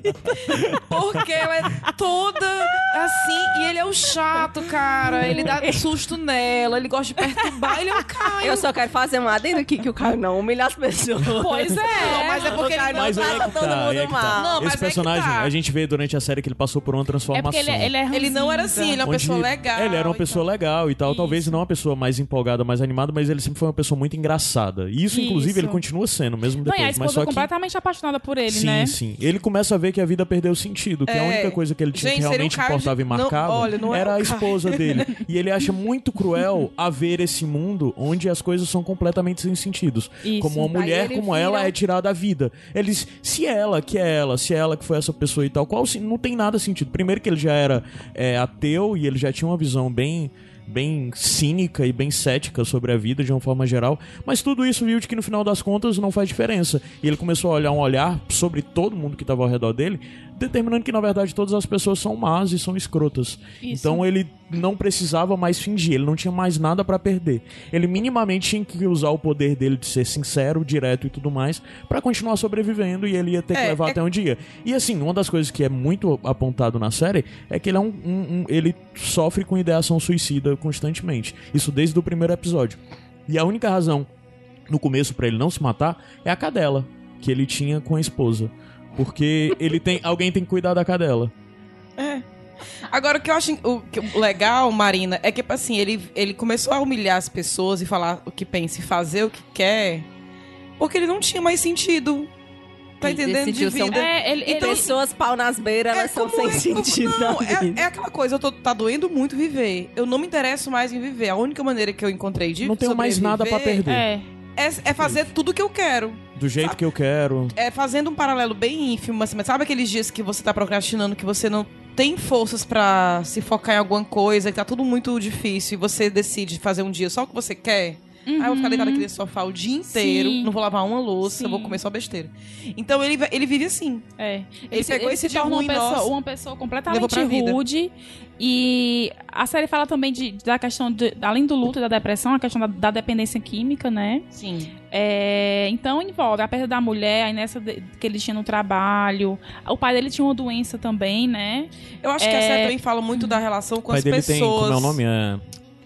Porque ela é toda assim. E ele é o chato, cara. Ele dá susto nela. Ele gosta de perturbar. Ele é o Caio. Eu só quero fazer um adendo aqui que o Caio não humilha as pessoas. Pois é. Não, mas é porque o Caio ele não Mas é trata todo tá, aí é que tá. Não, mas Esse é que personagem, tá. a gente vê durante a série que ele passou por uma É transformação. porque ele, ele é Ele não era assim, ele é uma Onde pessoa legal. Ele era uma e pessoa legal e tal. Talvez não uma pessoa mais empolgada, mais animada, mas ele sempre foi uma pessoa muito engraçada. E isso, inclusive, Isso. ele continua sendo, mesmo Não, depois. e a mas esposa só é que. completamente apaixonada por ele, sim, né? sim. Ele começa a ver que a vida perdeu sentido, que a É. única coisa que ele tinha Gente, que seria realmente importava de- e não, marcava olha, não é era a esposa dele. E ele acha muito cruel a ver esse mundo onde as coisas são completamente sem sentidos. Isso. Como uma Aí mulher ele como vira ela um- é tirada da vida. Eles, se ela que é ela, se ela que foi essa pessoa e tal, qual não tem nada sentido. Primeiro que ele já era é, ateu e ele já tinha uma visão bem bem cínica e bem cética sobre a vida de uma forma geral, mas tudo isso viu de que no final das contas não faz diferença. E ele começou a olhar um olhar sobre todo mundo que estava ao redor dele, determinando que na verdade todas as pessoas são más e são escrotas. Isso. Então ele não precisava mais fingir, ele não tinha mais nada pra perder. Ele minimamente tinha que usar o poder dele de ser sincero, direto e tudo mais, pra continuar sobrevivendo e ele ia ter que É, levar é- até um dia. E assim, uma das coisas que é muito apontado na série é que ele é um, um- um- ele sofre com ideação suicida constantemente. Isso desde o primeiro episódio. E a única razão no começo pra ele não se matar é a cadela que ele tinha com a esposa. Porque ele tem alguém tem que cuidar da cadela. Agora, o que eu acho o, legal, Marina, é que, tipo assim, ele, ele começou a humilhar as pessoas e falar o que pensa e fazer o que quer, porque ele não tinha mais sentido. Tá Ele entendendo? De um vida. É, ele, Então, ele- Pessoas pau nas beiras, elas são sem é- sentido Não, é, é aquela coisa, eu tô, tá doendo muito viver. Eu não me interesso mais em viver. A única maneira que eu encontrei de Não tenho mais nada pra sobreviver perder. é, É, é fazer tudo que eu quero. Do jeito que eu quero. É fazendo um paralelo bem ínfimo, assim, mas sabe aqueles dias que você tá procrastinando, que você não tem forças pra se focar em alguma coisa, que tá tudo muito difícil, e você decide fazer um dia só o que você quer? Aí eu vou ficar deitado aqui nesse sofá o dia inteiro, Sim. não vou lavar uma louça, eu vou Sim. comer só besteira. Então ele, ele vive assim. É. Ele se- pegou ele esse torna ruim uma pessoa, uma completamente rude. E a série fala também de, da questão, de, além do luto e da depressão, a questão da, da dependência química, né? Sim. É, então envolve a perda da mulher, a inércia de- que ele tinha no trabalho. O pai dele tinha uma doença também, né? Eu acho que a É. série também fala muito da relação O com pai as dele pessoas. tem, como é o nome? É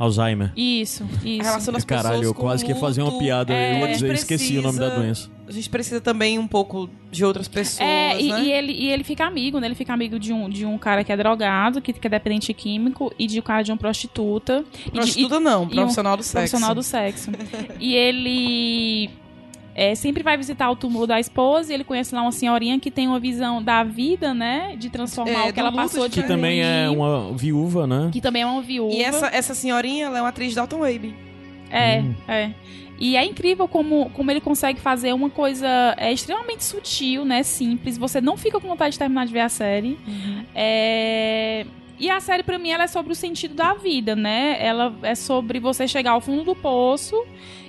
Alzheimer. Isso, A isso. relação das pessoas Caralho, eu com quase que ia fazer uma piada. É, eu ia a dizer, eu esqueci o nome da doença. a gente precisa também um pouco de outras pessoas, É, e, né? e ele, e ele fica amigo, né? Ele fica amigo de um, de um cara que é drogado, que, que é dependente químico, e de um cara de uma prostituta. E de- Prostituta não, e um profissional do sexo. Profissional do sexo. e ele é, sempre vai visitar o túmulo da esposa e ele conhece lá uma senhorinha que tem uma visão da vida, né? De transformar É, o que ela passou de Que também é uma viúva, né? Que também é uma viúva. E essa, essa senhorinha, ela é uma atriz de Dalton Wade. É, Hum. é. E é incrível como, como ele consegue fazer uma coisa é, extremamente sutil, né? Simples. Você não fica com vontade de terminar de ver a série. É... E a série, pra mim, ela é sobre o sentido da vida, né? Ela é sobre você chegar ao fundo do poço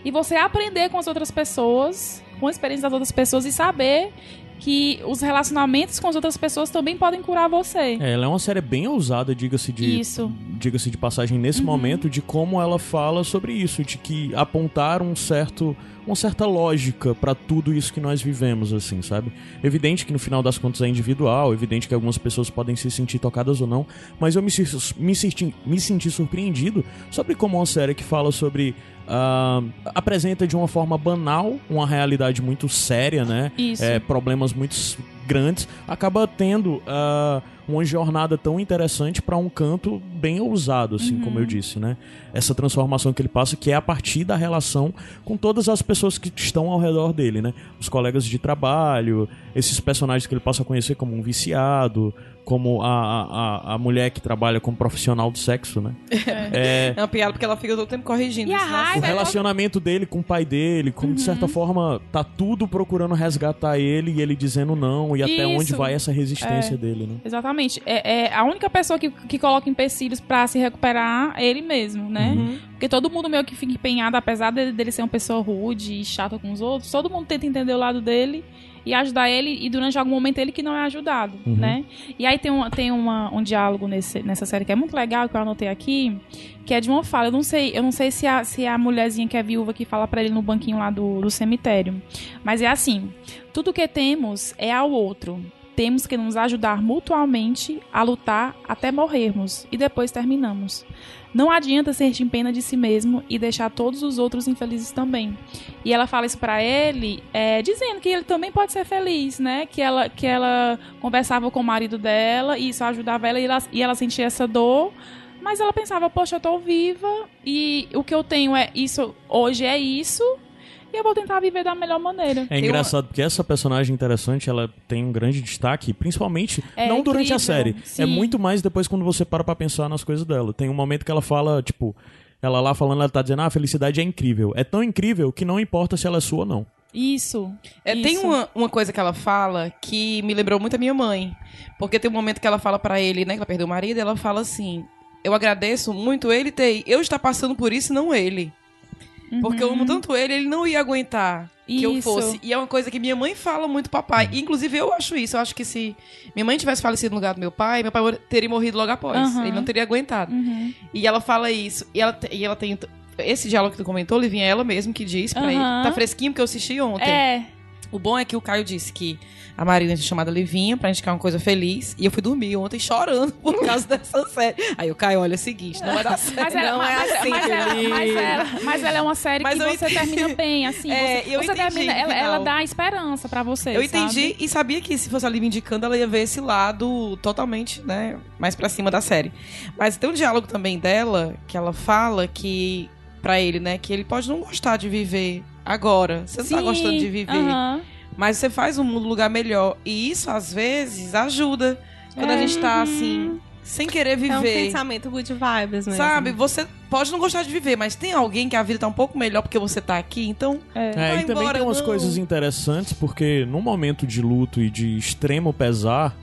e você aprender com as outras pessoas, com a experiência das outras pessoas e saber que os relacionamentos com as outras pessoas também podem curar você. É, ela é uma série bem ousada, diga-se de, Isso. Uhum. diga-se de passagem nesse momento, de como ela fala sobre isso, de que apontar um certo, uma certa lógica pra tudo isso que nós vivemos, assim, sabe? Evidente que no final das contas é individual, evidente que algumas pessoas podem se sentir tocadas ou não, mas eu me, me, senti, me senti surpreendido sobre como uma série que fala sobre. ah, apresenta de uma forma banal uma realidade muito séria, né? Isso. é, problemas muito grandes, acaba tendo ah, uma jornada tão interessante para um canto bem ousado, assim, como eu disse, né? Essa transformação que ele passa, que é a partir da relação com todas as pessoas que estão ao redor dele, né? Os colegas de trabalho, esses personagens que ele passa a conhecer como um viciado, como a, a, a- mulher que trabalha como profissional do sexo, né? É, É uma piada porque ela fica todo tempo corrigindo. E a nossa. o é relacionamento dele com o pai dele, como de certa forma tá tudo procurando resgatar ele e ele dizendo não, e até Isso. onde vai essa resistência dele, né? Exatamente. É, é a única pessoa que, que coloca empecilhos pra se recuperar é ele mesmo, né? Uhum. Porque todo mundo meio que fica empenhado, apesar dele, dele ser uma pessoa rude e chata com os outros, todo mundo tenta entender o lado dele e ajudar ele, e durante algum momento ele que não é ajudado, Uhum. né? E aí tem, uma, tem uma, um diálogo nesse, nessa série que é muito legal, que eu anotei aqui, que é de uma fala. Eu não sei, eu não sei se a, se a mulherzinha que é viúva que fala pra ele no banquinho lá do, do cemitério. Mas é assim: tudo que temos é ao outro. Temos que nos ajudar mutuamente a lutar até morrermos e depois terminamos. Não adianta sentir pena de si mesmo e deixar todos os outros infelizes também. E ela fala isso pra ele, é, dizendo que ele também pode ser feliz, né? Que ela, que ela conversava com o marido dela e isso ajudava ela e ela, e ela sentia essa dor. Mas ela pensava, poxa, eu tô viva e o que eu tenho é isso, hoje é isso, e eu vou tentar viver da melhor maneira. É engraçado porque essa personagem interessante, ela tem um grande destaque, principalmente É não durante a série. sim. É muito mais depois quando você para pra pensar nas coisas dela. Tem um momento que ela fala, tipo, ela lá falando, ela tá dizendo, ah, a felicidade é incrível. É tão incrível que não importa se ela é sua ou não. Isso. É, tem isso. uma, uma coisa que ela fala que me lembrou muito a minha mãe. Porque tem um momento que ela fala pra ele, né? Que ela perdeu o marido, e ela fala assim: Eu agradeço muito ele ter. Eu estar passando por isso, e não ele. Porque eu amo tanto ele, ele não ia aguentar que eu Uhum. Isso. fosse. E é uma coisa que minha mãe fala muito pro papai. Uhum. E, Inclusive, eu acho isso. Eu acho que se minha mãe tivesse falecido no lugar do meu pai, meu pai teria morrido logo após. Aham. Ele não teria aguentado. Uhum. E ela fala isso. E ela, e ela tem. Esse diálogo que tu comentou, Livinha, é ela mesmo que diz pra ele. Tá fresquinho porque eu assisti ontem. É. O bom é que o Caio disse que a Marina tinha chamado a Livinha pra indicar uma coisa feliz. E eu fui dormir ontem chorando por causa dessa série. Aí o Caio, olha é o seguinte, não vai dar certo. Mas, ela, não mas, é assim, mas ela, mas, ela, mas ela é uma série Mas que você entendi. termina bem, assim. É, você eu você termina, ela, ela dá esperança pra você. Eu entendi sabe? e sabia que se fosse a Livinha indicando, ela ia ver esse lado totalmente, né, mais pra cima da série. Mas tem um diálogo também dela, que ela fala que, pra ele, né, que ele pode não gostar de viver agora. Você não tá Sim, gostando de viver. aham. Mas você faz o mundo um lugar melhor. E isso, às vezes, ajuda. Quando a É. gente tá, assim, sem querer É um viver. pensamento good vibes mesmo. Sabe, você pode não gostar de viver, mas tem alguém que a vida tá um pouco melhor porque você tá aqui, então. É. É, e também embora, tem umas não. coisas interessantes, porque num momento de luto e de extremo pesar,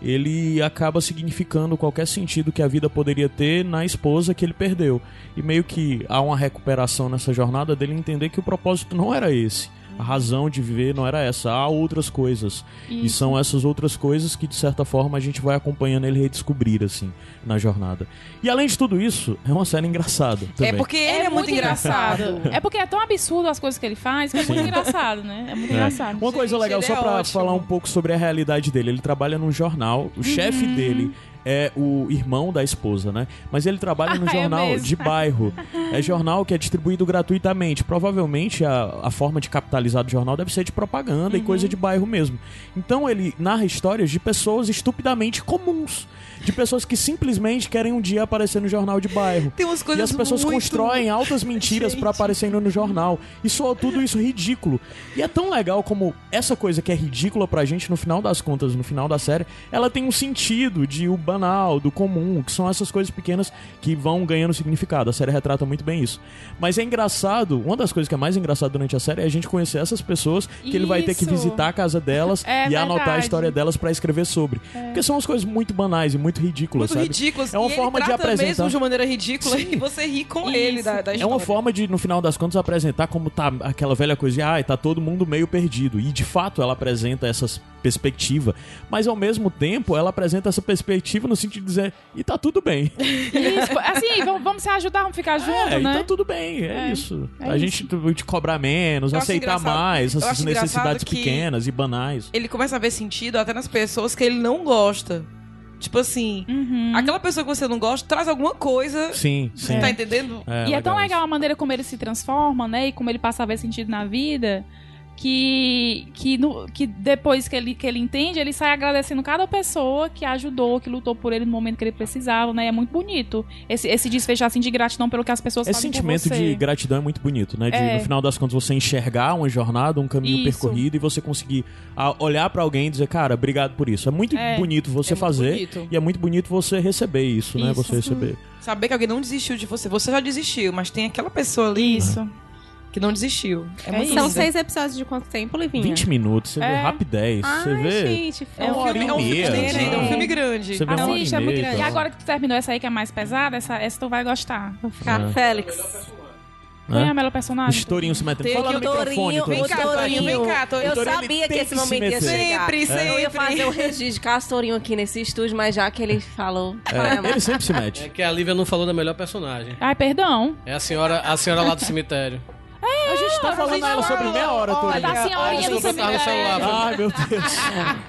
ele acaba significando qualquer sentido que a vida poderia ter na esposa que ele perdeu. E meio que há uma recuperação nessa jornada dele entender que o propósito não era esse. A razão de viver não era essa, há outras coisas. E Isso. são essas outras coisas que, de certa forma, a gente vai acompanhando ele redescobrir, assim, na jornada. E além de tudo isso, é uma série engraçada. Também. É porque ele é, muito engraçado. É porque é tão absurdo as coisas que ele faz que é muito engraçado, né? É muito É. engraçado. Uma coisa Gente, legal, só é pra ótimo. falar um pouco sobre a realidade dele. Ele trabalha num jornal, o chefe Uhum. dele é o irmão da esposa, né? Mas ele trabalha no Ah, é jornal mesmo. de bairro. É jornal que é distribuído gratuitamente. Provavelmente a, a forma de capitalizar do jornal deve ser de propaganda e Uhum. coisa de bairro mesmo. Então ele narra histórias de pessoas estupidamente comuns. De pessoas que simplesmente querem um dia aparecer no jornal de bairro. Tem umas E coisas as pessoas muito- constroem altas mentiras pra aparecerem no jornal. E soa tudo isso ridículo. E é tão legal como essa coisa que é ridícula pra gente, no final das contas, no final da série, ela tem um sentido de o banal, do comum, que são essas coisas pequenas que vão ganhando significado. A série retrata muito bem isso. Mas é engraçado, uma das coisas que é mais engraçado durante a série é a gente conhecer essas pessoas que ele vai ter que Isso. visitar a casa delas É e anotar a verdade. história delas pra escrever sobre. Porque são as coisas muito banais e muito ridículas, Muito sabe? ridículas. É uma e forma de apresentar. mesmo de maneira ridícula e você ri com ele da, da É uma forma de, no final das contas, apresentar como tá aquela velha coisa de, ai, tá todo mundo meio perdido. E de fato ela apresenta essa perspectiva. Mas ao mesmo tempo, ela apresenta essa perspectiva no sentido de dizer, e tá tudo bem. Isso, assim, vamos, vamos se ajudar, vamos ficar juntos, é, e né? tá tudo bem, é, É, isso. é a isso. gente te cobrar menos, Eu aceitar mais essas necessidades pequenas e banais. Ele começa a ver sentido até nas pessoas que ele não gosta. Tipo assim, Uhum. aquela pessoa que você não gosta traz alguma coisa. Sim, sim. Tá entendendo? e é tão legal isso. a maneira como ele se transforma, né? E como ele passa a ver sentido na vida. Que, que, no- que depois que ele, que ele entende, ele sai agradecendo cada pessoa que ajudou, que lutou por ele no momento que ele precisava, né? É muito bonito. Esse, esse desfecho assim de gratidão pelo que as pessoas Esse sentimento você. de gratidão é muito bonito, né? De, É. no final das contas, você enxergar uma jornada, um caminho Isso. percorrido e você conseguir ah, olhar pra alguém e dizer, cara, obrigado por isso. É muito É. bonito você É muito fazer bonito. e é muito bonito você receber isso, né? Isso. Você receber. Saber que alguém não desistiu de você. Você já desistiu, mas tem aquela pessoa ali Isso. Que não desistiu. É, É muito. São seis episódios de quanto tempo, Livinha? 20 minutos, você vê É. rapidez, você Ai, vê. gente, É um filme, e é um filme grande ainda, é um né? filme grande. Você vê uma hora Assiste, e é muito grande. E tá? agora que tu terminou essa aí que é mais pesada, essa, essa tu vai gostar. Ficar É. Félix. Quem é Né? a melhor personagem? Estourinho se metendo. Fala no o microfone. Vem cá, Torinho, vem cá, Torinho. Eu sabia que esse momento ia chegar. Sempre, Eu ia sempre. fazer o registro de Castorinho aqui nesse estúdio, mas já que ele falou... É, ele sempre se É mete. que a Lívia não falou da melhor personagem. Ai, perdão. É a senhora, a senhora lá do cemitério. Gente tá falando a ela sobre meia hora, Torinho. Da senhorinha do cemitério. celular. Ai, meu Deus.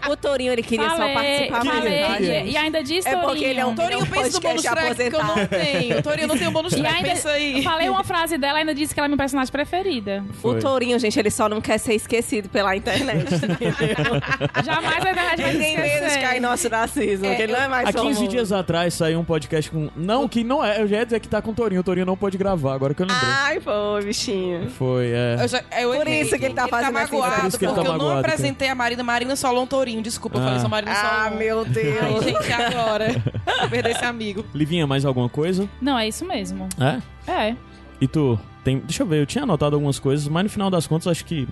O Torinho, ele queria só participar mais. falei. E ainda disse, É porque Torinho. ele é um- Torinho, Não pensa no pode bônus track que eu não tenho. Torinho não tem um bônus E track, ainda pensa aí. falei uma frase dela, ainda disse que ela é minha personagem preferida. Foi. O Tourinho, gente, ele só não quer ser esquecido pela internet. Jamais a internet vai Ninguém menos cai nosso racismo, que ele não é mais Há 15 famoso. dias atrás saiu um podcast com. Não, que não é. Eu já ia dizer que tá com o Torinho. O Torinho não pôde gravar, agora que eu lembrei. Ai, pô, bichinho. Foi, é. Eu já- eu Por errei. isso que ele tá fazendo essa magoado, Por isso que ele tá porque eu não magoado, apresentei a Marina. Marina Solon Tourinho. Desculpa, eu Ah. falei só Marina Solon. Ah, meu Ai, Deus. gente, agora. Vou perder esse amigo. Livinha, mais alguma coisa? Não, é isso mesmo. É? É. E tu? Tem... Deixa eu ver, eu tinha anotado algumas coisas, mas no final das contas acho que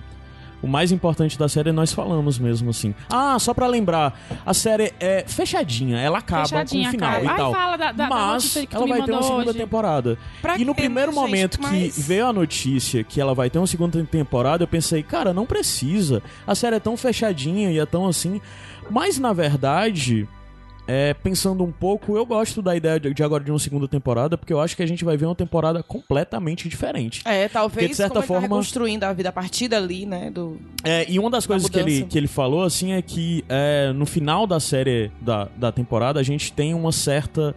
o mais importante da série nós falamos mesmo, assim. Ah, só pra lembrar, a série é fechadinha, ela acaba Fechadinha, com o final cara. e Ai, tal. fala da- da- da mas que tu ela vai ter uma segunda hoje. temporada. Pra e no quê, primeiro gente? momento que Mas- veio a notícia que ela vai ter uma segunda temporada, eu pensei, cara, não precisa. A série é tão fechadinha e é tão assim. Mas na verdade, é, pensando um pouco, eu gosto da ideia de, de agora de uma segunda temporada, porque eu acho que a gente vai ver uma temporada completamente diferente. É, talvez Porque, de certa ele forma- tá reconstruindo a vida a partir dali, né? Do... É, e uma das coisas que ele, que ele falou, assim, é que é, no final da série, da, da temporada, a gente tem uma certa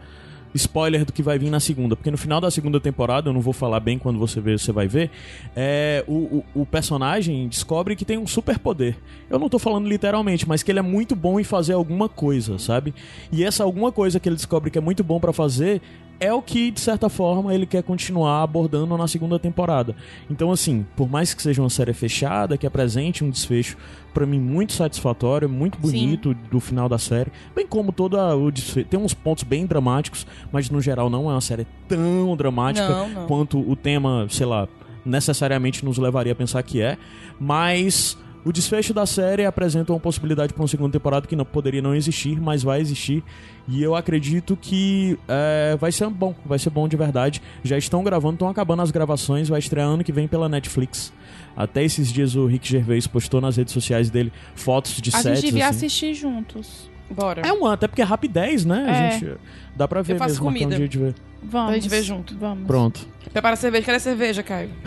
spoiler do que vai vir na segunda. Porque no final da segunda temporada, eu não vou falar bem quando você ver, você vai ver, é, o, o, o personagem descobre que tem um superpoder. Eu não tô falando literalmente, mas que ele é muito bom em fazer alguma coisa, sabe? E essa alguma coisa que ele descobre que é muito bom pra fazer é o que, de certa forma, ele quer continuar abordando na segunda temporada. Então, assim, por mais que seja uma série fechada, que apresente um desfecho, pra mim, muito satisfatório, muito bonito do final da série, bem como toda o desfecho. Tem uns pontos bem dramáticos, mas no geral não é uma série tão dramática Não, não. quanto o tema, sei lá, necessariamente nos levaria a pensar que é, mas o desfecho da série apresenta uma possibilidade para uma segunda temporada que não poderia não existir, mas vai existir. E eu acredito que é, vai ser bom, vai ser bom de verdade. Já estão gravando, estão acabando as gravações, vai estrear ano que vem pela Netflix. Até esses dias o Rick Gervais postou nas redes sociais dele fotos de A sets. gente devia assim. assistir juntos. Bora. É um até porque é rapidez, né? A É. gente dá pra ver Eu faço mesmo. comida. Um dia de ver. Vamos. Pra gente ver junto. Vamos. Pronto. Prepara a cerveja. Cadê a cerveja, Caio?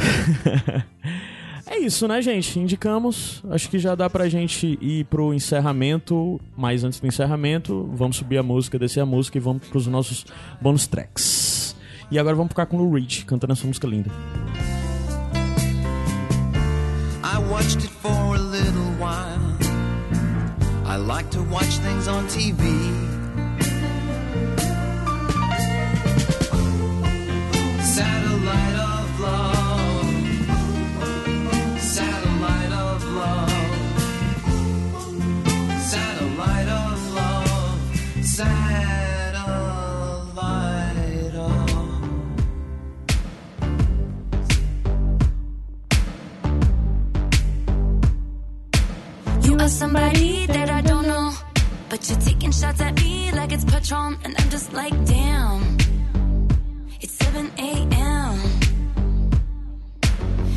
É isso, né, gente? Indicamos. Acho que já dá pra gente ir pro encerramento. Mas antes do encerramento, vamos subir a música, descer a música e vamos pros nossos bonus tracks. E agora vamos ficar com o Lou Reed cantando essa música linda. I watched it for a little while. I like to watch things on TV. Satellite Are somebody that I don't know. But you're taking shots at me like it's Patron. And I'm just like, damn. It's 7 a.m.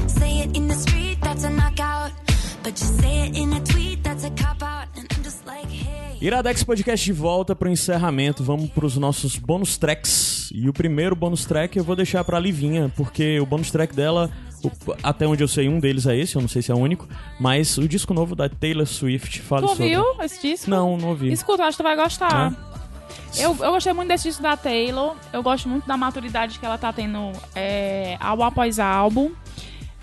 Say it in the street, that's a knockout. But you say it in a tweet, that's a cop out. And I'm just like, hey. Iradex Podcast de volta pro encerramento. Vamos pros nossos bônus tracks. E o primeiro bônus track eu vou deixar pra Livinha, porque o bônus track dela, até onde eu sei, um deles é esse, eu não sei se é o único. Mas o disco novo da Taylor Swift fala Tu sobre. ouviu esse disco? Não, não ouvi. Escuta, acho que tu vai gostar. É? Eu, eu gostei muito desse disco da Taylor. Eu gosto muito da maturidade que ela tá tendo é, álbum após álbum.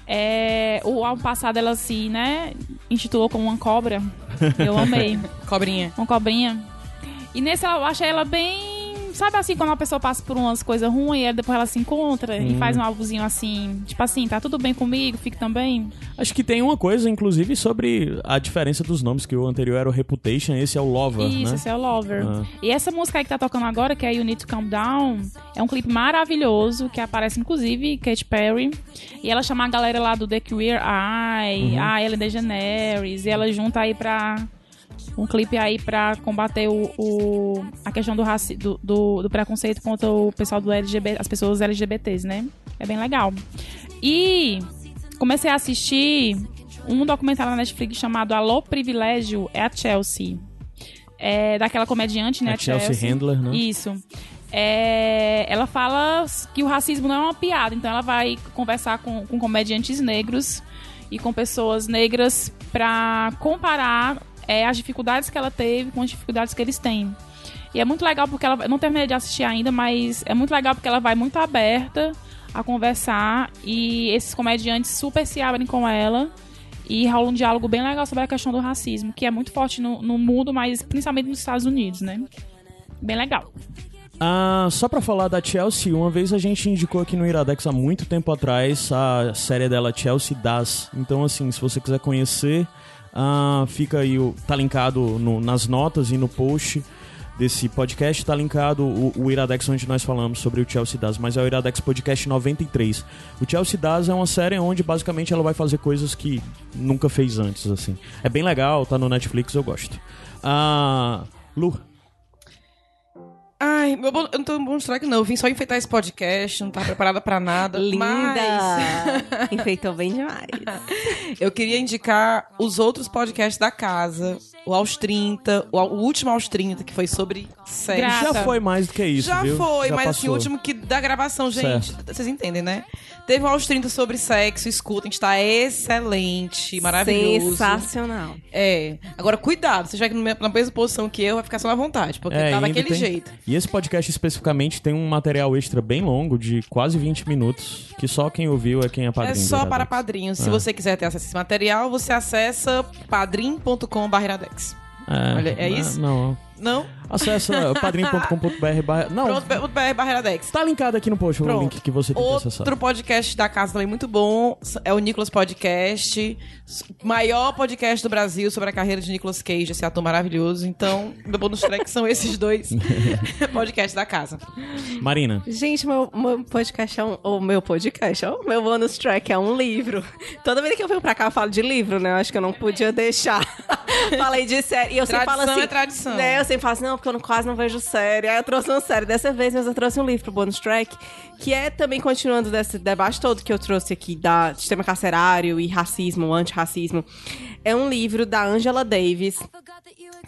É, o álbum passado ela se, né, intitulou como uma cobra. Eu amei. Cobrinha. uma cobrinha. E nesse eu achei ela bem. Sabe assim, quando a pessoa passa por umas coisas ruins, e depois ela se encontra e faz um álbumzinho assim, tipo assim, tá tudo bem comigo, fique também. Acho que tem uma coisa, inclusive, sobre a diferença dos nomes, que o anterior era o Reputation, esse é o Lover, Isso, né? esse é o Lover. Ah. E essa música aí que tá tocando agora, que é You Need to Calm Down, é um clipe maravilhoso, que aparece inclusive Katy Perry. E ela chama a galera lá do The Queer Eye, Uhum. a Ellen DeGeneres, e ela junta aí pra. Um clipe aí pra combater o, o- a questão do, raci do, do, do preconceito contra o pessoal do LGBT, as pessoas LGBTs, né? É bem legal. E comecei a assistir um documentário na Netflix chamado Alô Privilégio, é a Chelsea. É daquela comediante, né? A Chelsea Handler, né? Isso. É, ela fala que o racismo não é uma piada, então ela vai conversar com, com comediantes negros e com pessoas negras pra comparar é, as dificuldades que ela teve com as dificuldades que eles têm. E é muito legal porque ela. Eu não terminei de assistir ainda, mas é muito legal porque ela vai muito aberta a conversar e esses comediantes super se abrem com ela. E rola um diálogo bem legal sobre a questão do racismo, que é muito forte no, no mundo, mas principalmente nos Estados Unidos, né? Bem legal. Ah, só pra falar da Chelsea, uma vez a gente indicou aqui no Iradex há muito tempo atrás a série dela Chelsea Das. Então, assim, se você quiser conhecer, ah, fica aí, tá linkado no- nas notas e no post desse podcast, tá linkado o, o Iradex onde nós falamos sobre o Chelsea Das, mas é o Iradex Podcast 93. O Chelsea Das é uma série onde basicamente ela vai fazer coisas que nunca fez antes, assim. É bem legal, tá no Netflix, eu gosto. Ah, Lu, Ai, meu eu não tô bonus track, não. Eu vim só enfeitar esse podcast, não tava preparada pra nada. Linda! Mas Enfeitou bem demais. eu queria indicar os outros podcasts da casa. O Aos 30, o, o último Aos 30, que foi sobre sexo. Já foi mais do que isso, Já viu? foi, Já mas assim, o passou. último que da gravação, gente, vocês entendem, né? Teve o Aos 30 sobre sexo, escutem, está excelente, maravilhoso. Sensacional. É. Agora, cuidado, você já que na mesma posição que eu, vai ficar só na vontade, porque É, tá daquele tem- jeito. E esse podcast especificamente tem um material extra bem longo, de quase 20 minutos, que só quem ouviu é quem é padrinho. É só para padrinhos. Se É. você quiser ter acesso a esse material, você acessa padrim.com.br. É, Olha, é não- isso? Não. Não? Acessa padrim.com.br. barra- Não, Pronto, BR tá linkado aqui no post o Pronto. link que você tem que acessar. Outro podcast da casa também muito bom é o Nicolas Podcast, maior podcast do Brasil sobre a carreira de Nicolas Cage, esse ator maravilhoso. Então, meu bônus track são esses dois podcasts da casa. Marina, Gente, meu, meu podcast é um. O meu podcast, ó, meu bonus track é um livro. Toda vez que eu venho pra cá, eu falo de livro, né? Eu acho que eu não podia deixar. Falei de série. E eu sempre falo assim. é tradição. Né, eu sempre falo assim, não, porque eu não- quase não vejo série. Aí eu trouxe uma série dessa vez, mas eu trouxe um livro pro bonus track, que é também continuando desse debate todo que eu trouxe aqui da sistema carcerário e racismo, antirracismo. É um livro da Angela Davis.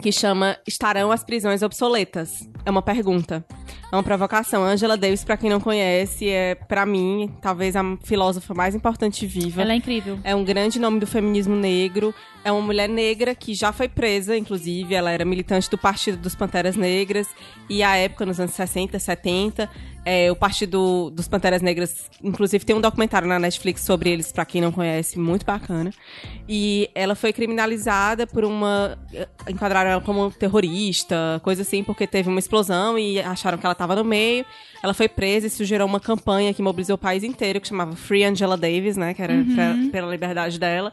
Que chama Estarão as prisões obsoletas? É uma pergunta. É uma provocação. Angela Davis, pra quem não conhece, é, pra mim, talvez a filósofa mais importante viva. Ela é incrível. É um grande nome do feminismo negro. É uma mulher negra que já foi presa, inclusive. Ela era militante do Partido dos Panteras Negras. E à época, nos anos 60, 70, é, o Partido dos Panteras Negras, inclusive, tem um documentário na Netflix sobre eles, pra quem não conhece, muito bacana. E ela foi criminalizada por uma. Enquadraram ela como terrorista, coisa assim, porque teve uma explosão e acharam que ela estava no meio. Ela foi presa e isso gerou uma campanha que mobilizou o país inteiro, que chamava Free Angela Davis, né? Que era pra- pela liberdade dela.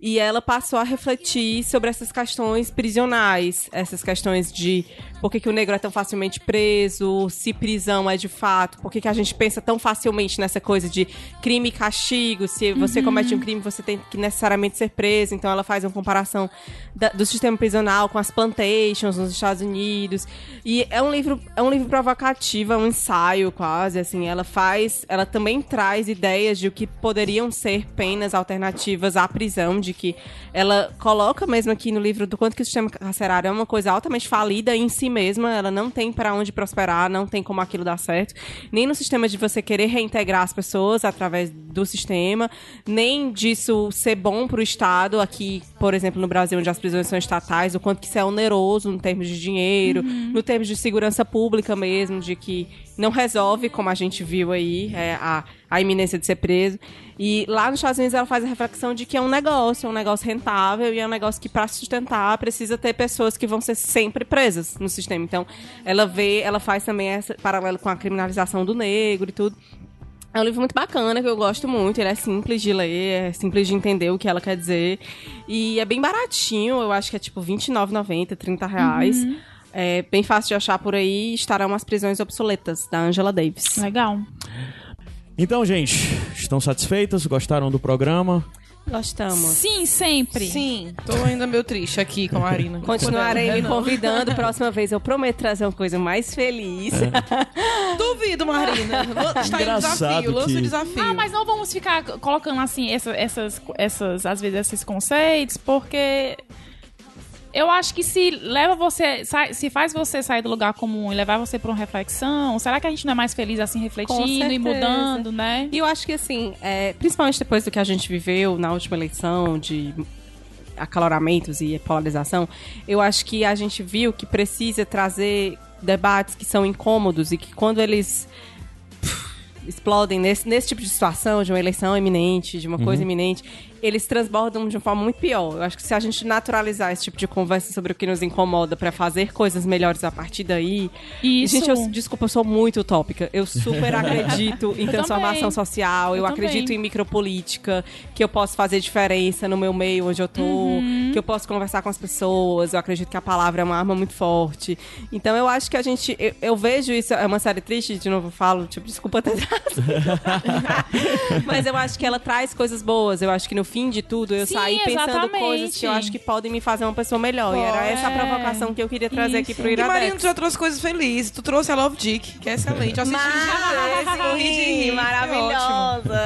E ela passou a refletir sobre essas questões prisionais, essas questões de por que, que o negro é tão facilmente preso, se prisão é de fato, por que, que a gente pensa tão facilmente nessa coisa de crime e castigo, se você comete um crime, você tem que necessariamente ser preso. Então ela faz uma comparação da- do sistema prisional com as plantations nos Estados Unidos. E é um livro, é um livro provocativo, é um ensaio quase, assim, ela faz, ela também traz ideias de o que poderiam ser penas alternativas à prisão, de que ela coloca mesmo aqui no livro do quanto que o sistema carcerário é uma coisa altamente falida em si mesma, ela não tem para onde prosperar, não tem como aquilo dar certo, nem no sistema de você querer reintegrar as pessoas através do sistema, nem disso ser bom para o Estado, aqui, por exemplo, no Brasil, onde as prisões são estatais, o quanto que isso é oneroso no termos de dinheiro, no termos de segurança pública mesmo, de que não resolve, como a gente viu aí, é, a, a iminência de ser preso. E lá nos Estados Unidos ela faz a reflexão de que é um negócio, é um negócio rentável e é um negócio que, para sustentar, precisa ter pessoas que vão ser sempre presas no sistema. Então, ela vê, ela faz também esse paralelo com a criminalização do negro e tudo. É um livro muito bacana, que eu gosto muito. Ele é simples de ler, é simples de entender o que ela quer dizer. E é bem baratinho, eu acho que é tipo R$29,90, 30 reais. É bem fácil de achar por aí. Estarão as prisões obsoletas, da Angela Davis. Legal. Então, gente, estão satisfeitas? Gostaram do programa? Gostamos. Sim, sempre. Sim, tô ainda meio triste aqui com a Marina. Continuarei me convidando. Próxima vez eu prometo trazer uma coisa mais feliz. Duvido, Marina. Está em Engraçado desafio, lança que- o desafio. Ah, mas não vamos ficar colocando assim essa- essas, essas, às vezes esses conceitos, porque eu acho que se leva você, se faz você sair do lugar comum e levar você para uma reflexão, será que a gente não é mais feliz assim refletindo e mudando, né? E eu acho que, assim, é, principalmente depois do que a gente viveu na última eleição, de acaloramentos e polarização, eu acho que a gente viu que precisa trazer debates que são incômodos e que quando eles explodem nesse, nesse tipo de situação, de uma eleição iminente, de uma coisa iminente, eles transbordam de uma forma muito pior. Eu acho que se a gente naturalizar esse tipo de conversa sobre o que nos incomoda pra fazer coisas melhores a partir daí. Isso. Gente, eu, desculpa, eu sou muito utópica. Eu super acredito em transformação social. Eu, Eu acredito em micropolítica, que eu posso fazer diferença no meu meio onde eu tô, Uhum. Que eu posso conversar com as pessoas. Eu acredito que a palavra é uma arma muito forte. Então eu acho que a gente. Eu, eu vejo isso, é uma série triste, de novo eu falo, tipo, desculpa ter Mas eu acho que ela traz coisas boas. Eu acho que no fim de tudo eu Sim, saí pensando exatamente. coisas que eu acho que podem me fazer uma pessoa melhor. E era essa a É. provocação que eu queria trazer aqui Isso. pro E Marina, tu Iradex. já trouxe coisas felizes. Tu trouxe a Love Dick, que é excelente. Eu assisti Mas, de rir, maravilhosa.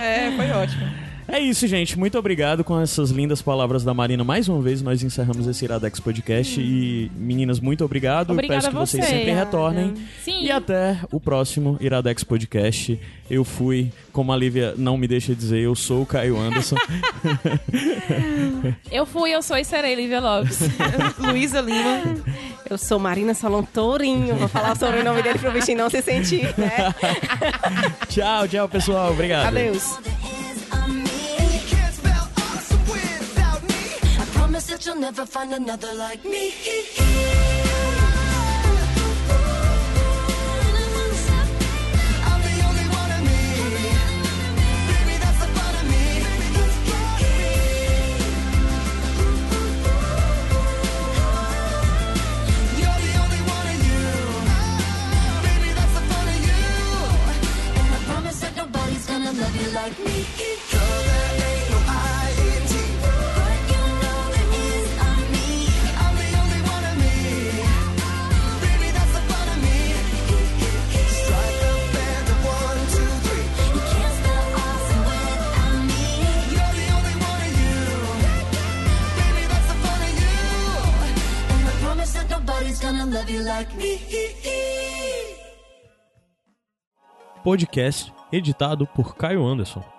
É, foi ótimo. É isso, gente. Muito obrigado com essas lindas palavras da Marina. Mais uma vez, nós encerramos esse Iradex Podcast. E, meninas, muito obrigado. Obrigada Peço que vocês você. sempre retornem. Sim. E até o próximo Iradex Podcast. Eu fui, como a Lívia não me deixa dizer, eu sou o Caio Anderson. Eu fui, eu sou e serei Lívia Lopes. Luísa Lima. Eu sou Marina Salom Tourinho. Vou falar sobre o nome dele pro bichinho não se sentir, né? tchau, tchau, pessoal. Obrigado. Adeus. I promise that you'll never find another like me. I'm the love you like me. Podcast editado por Caio Anderson.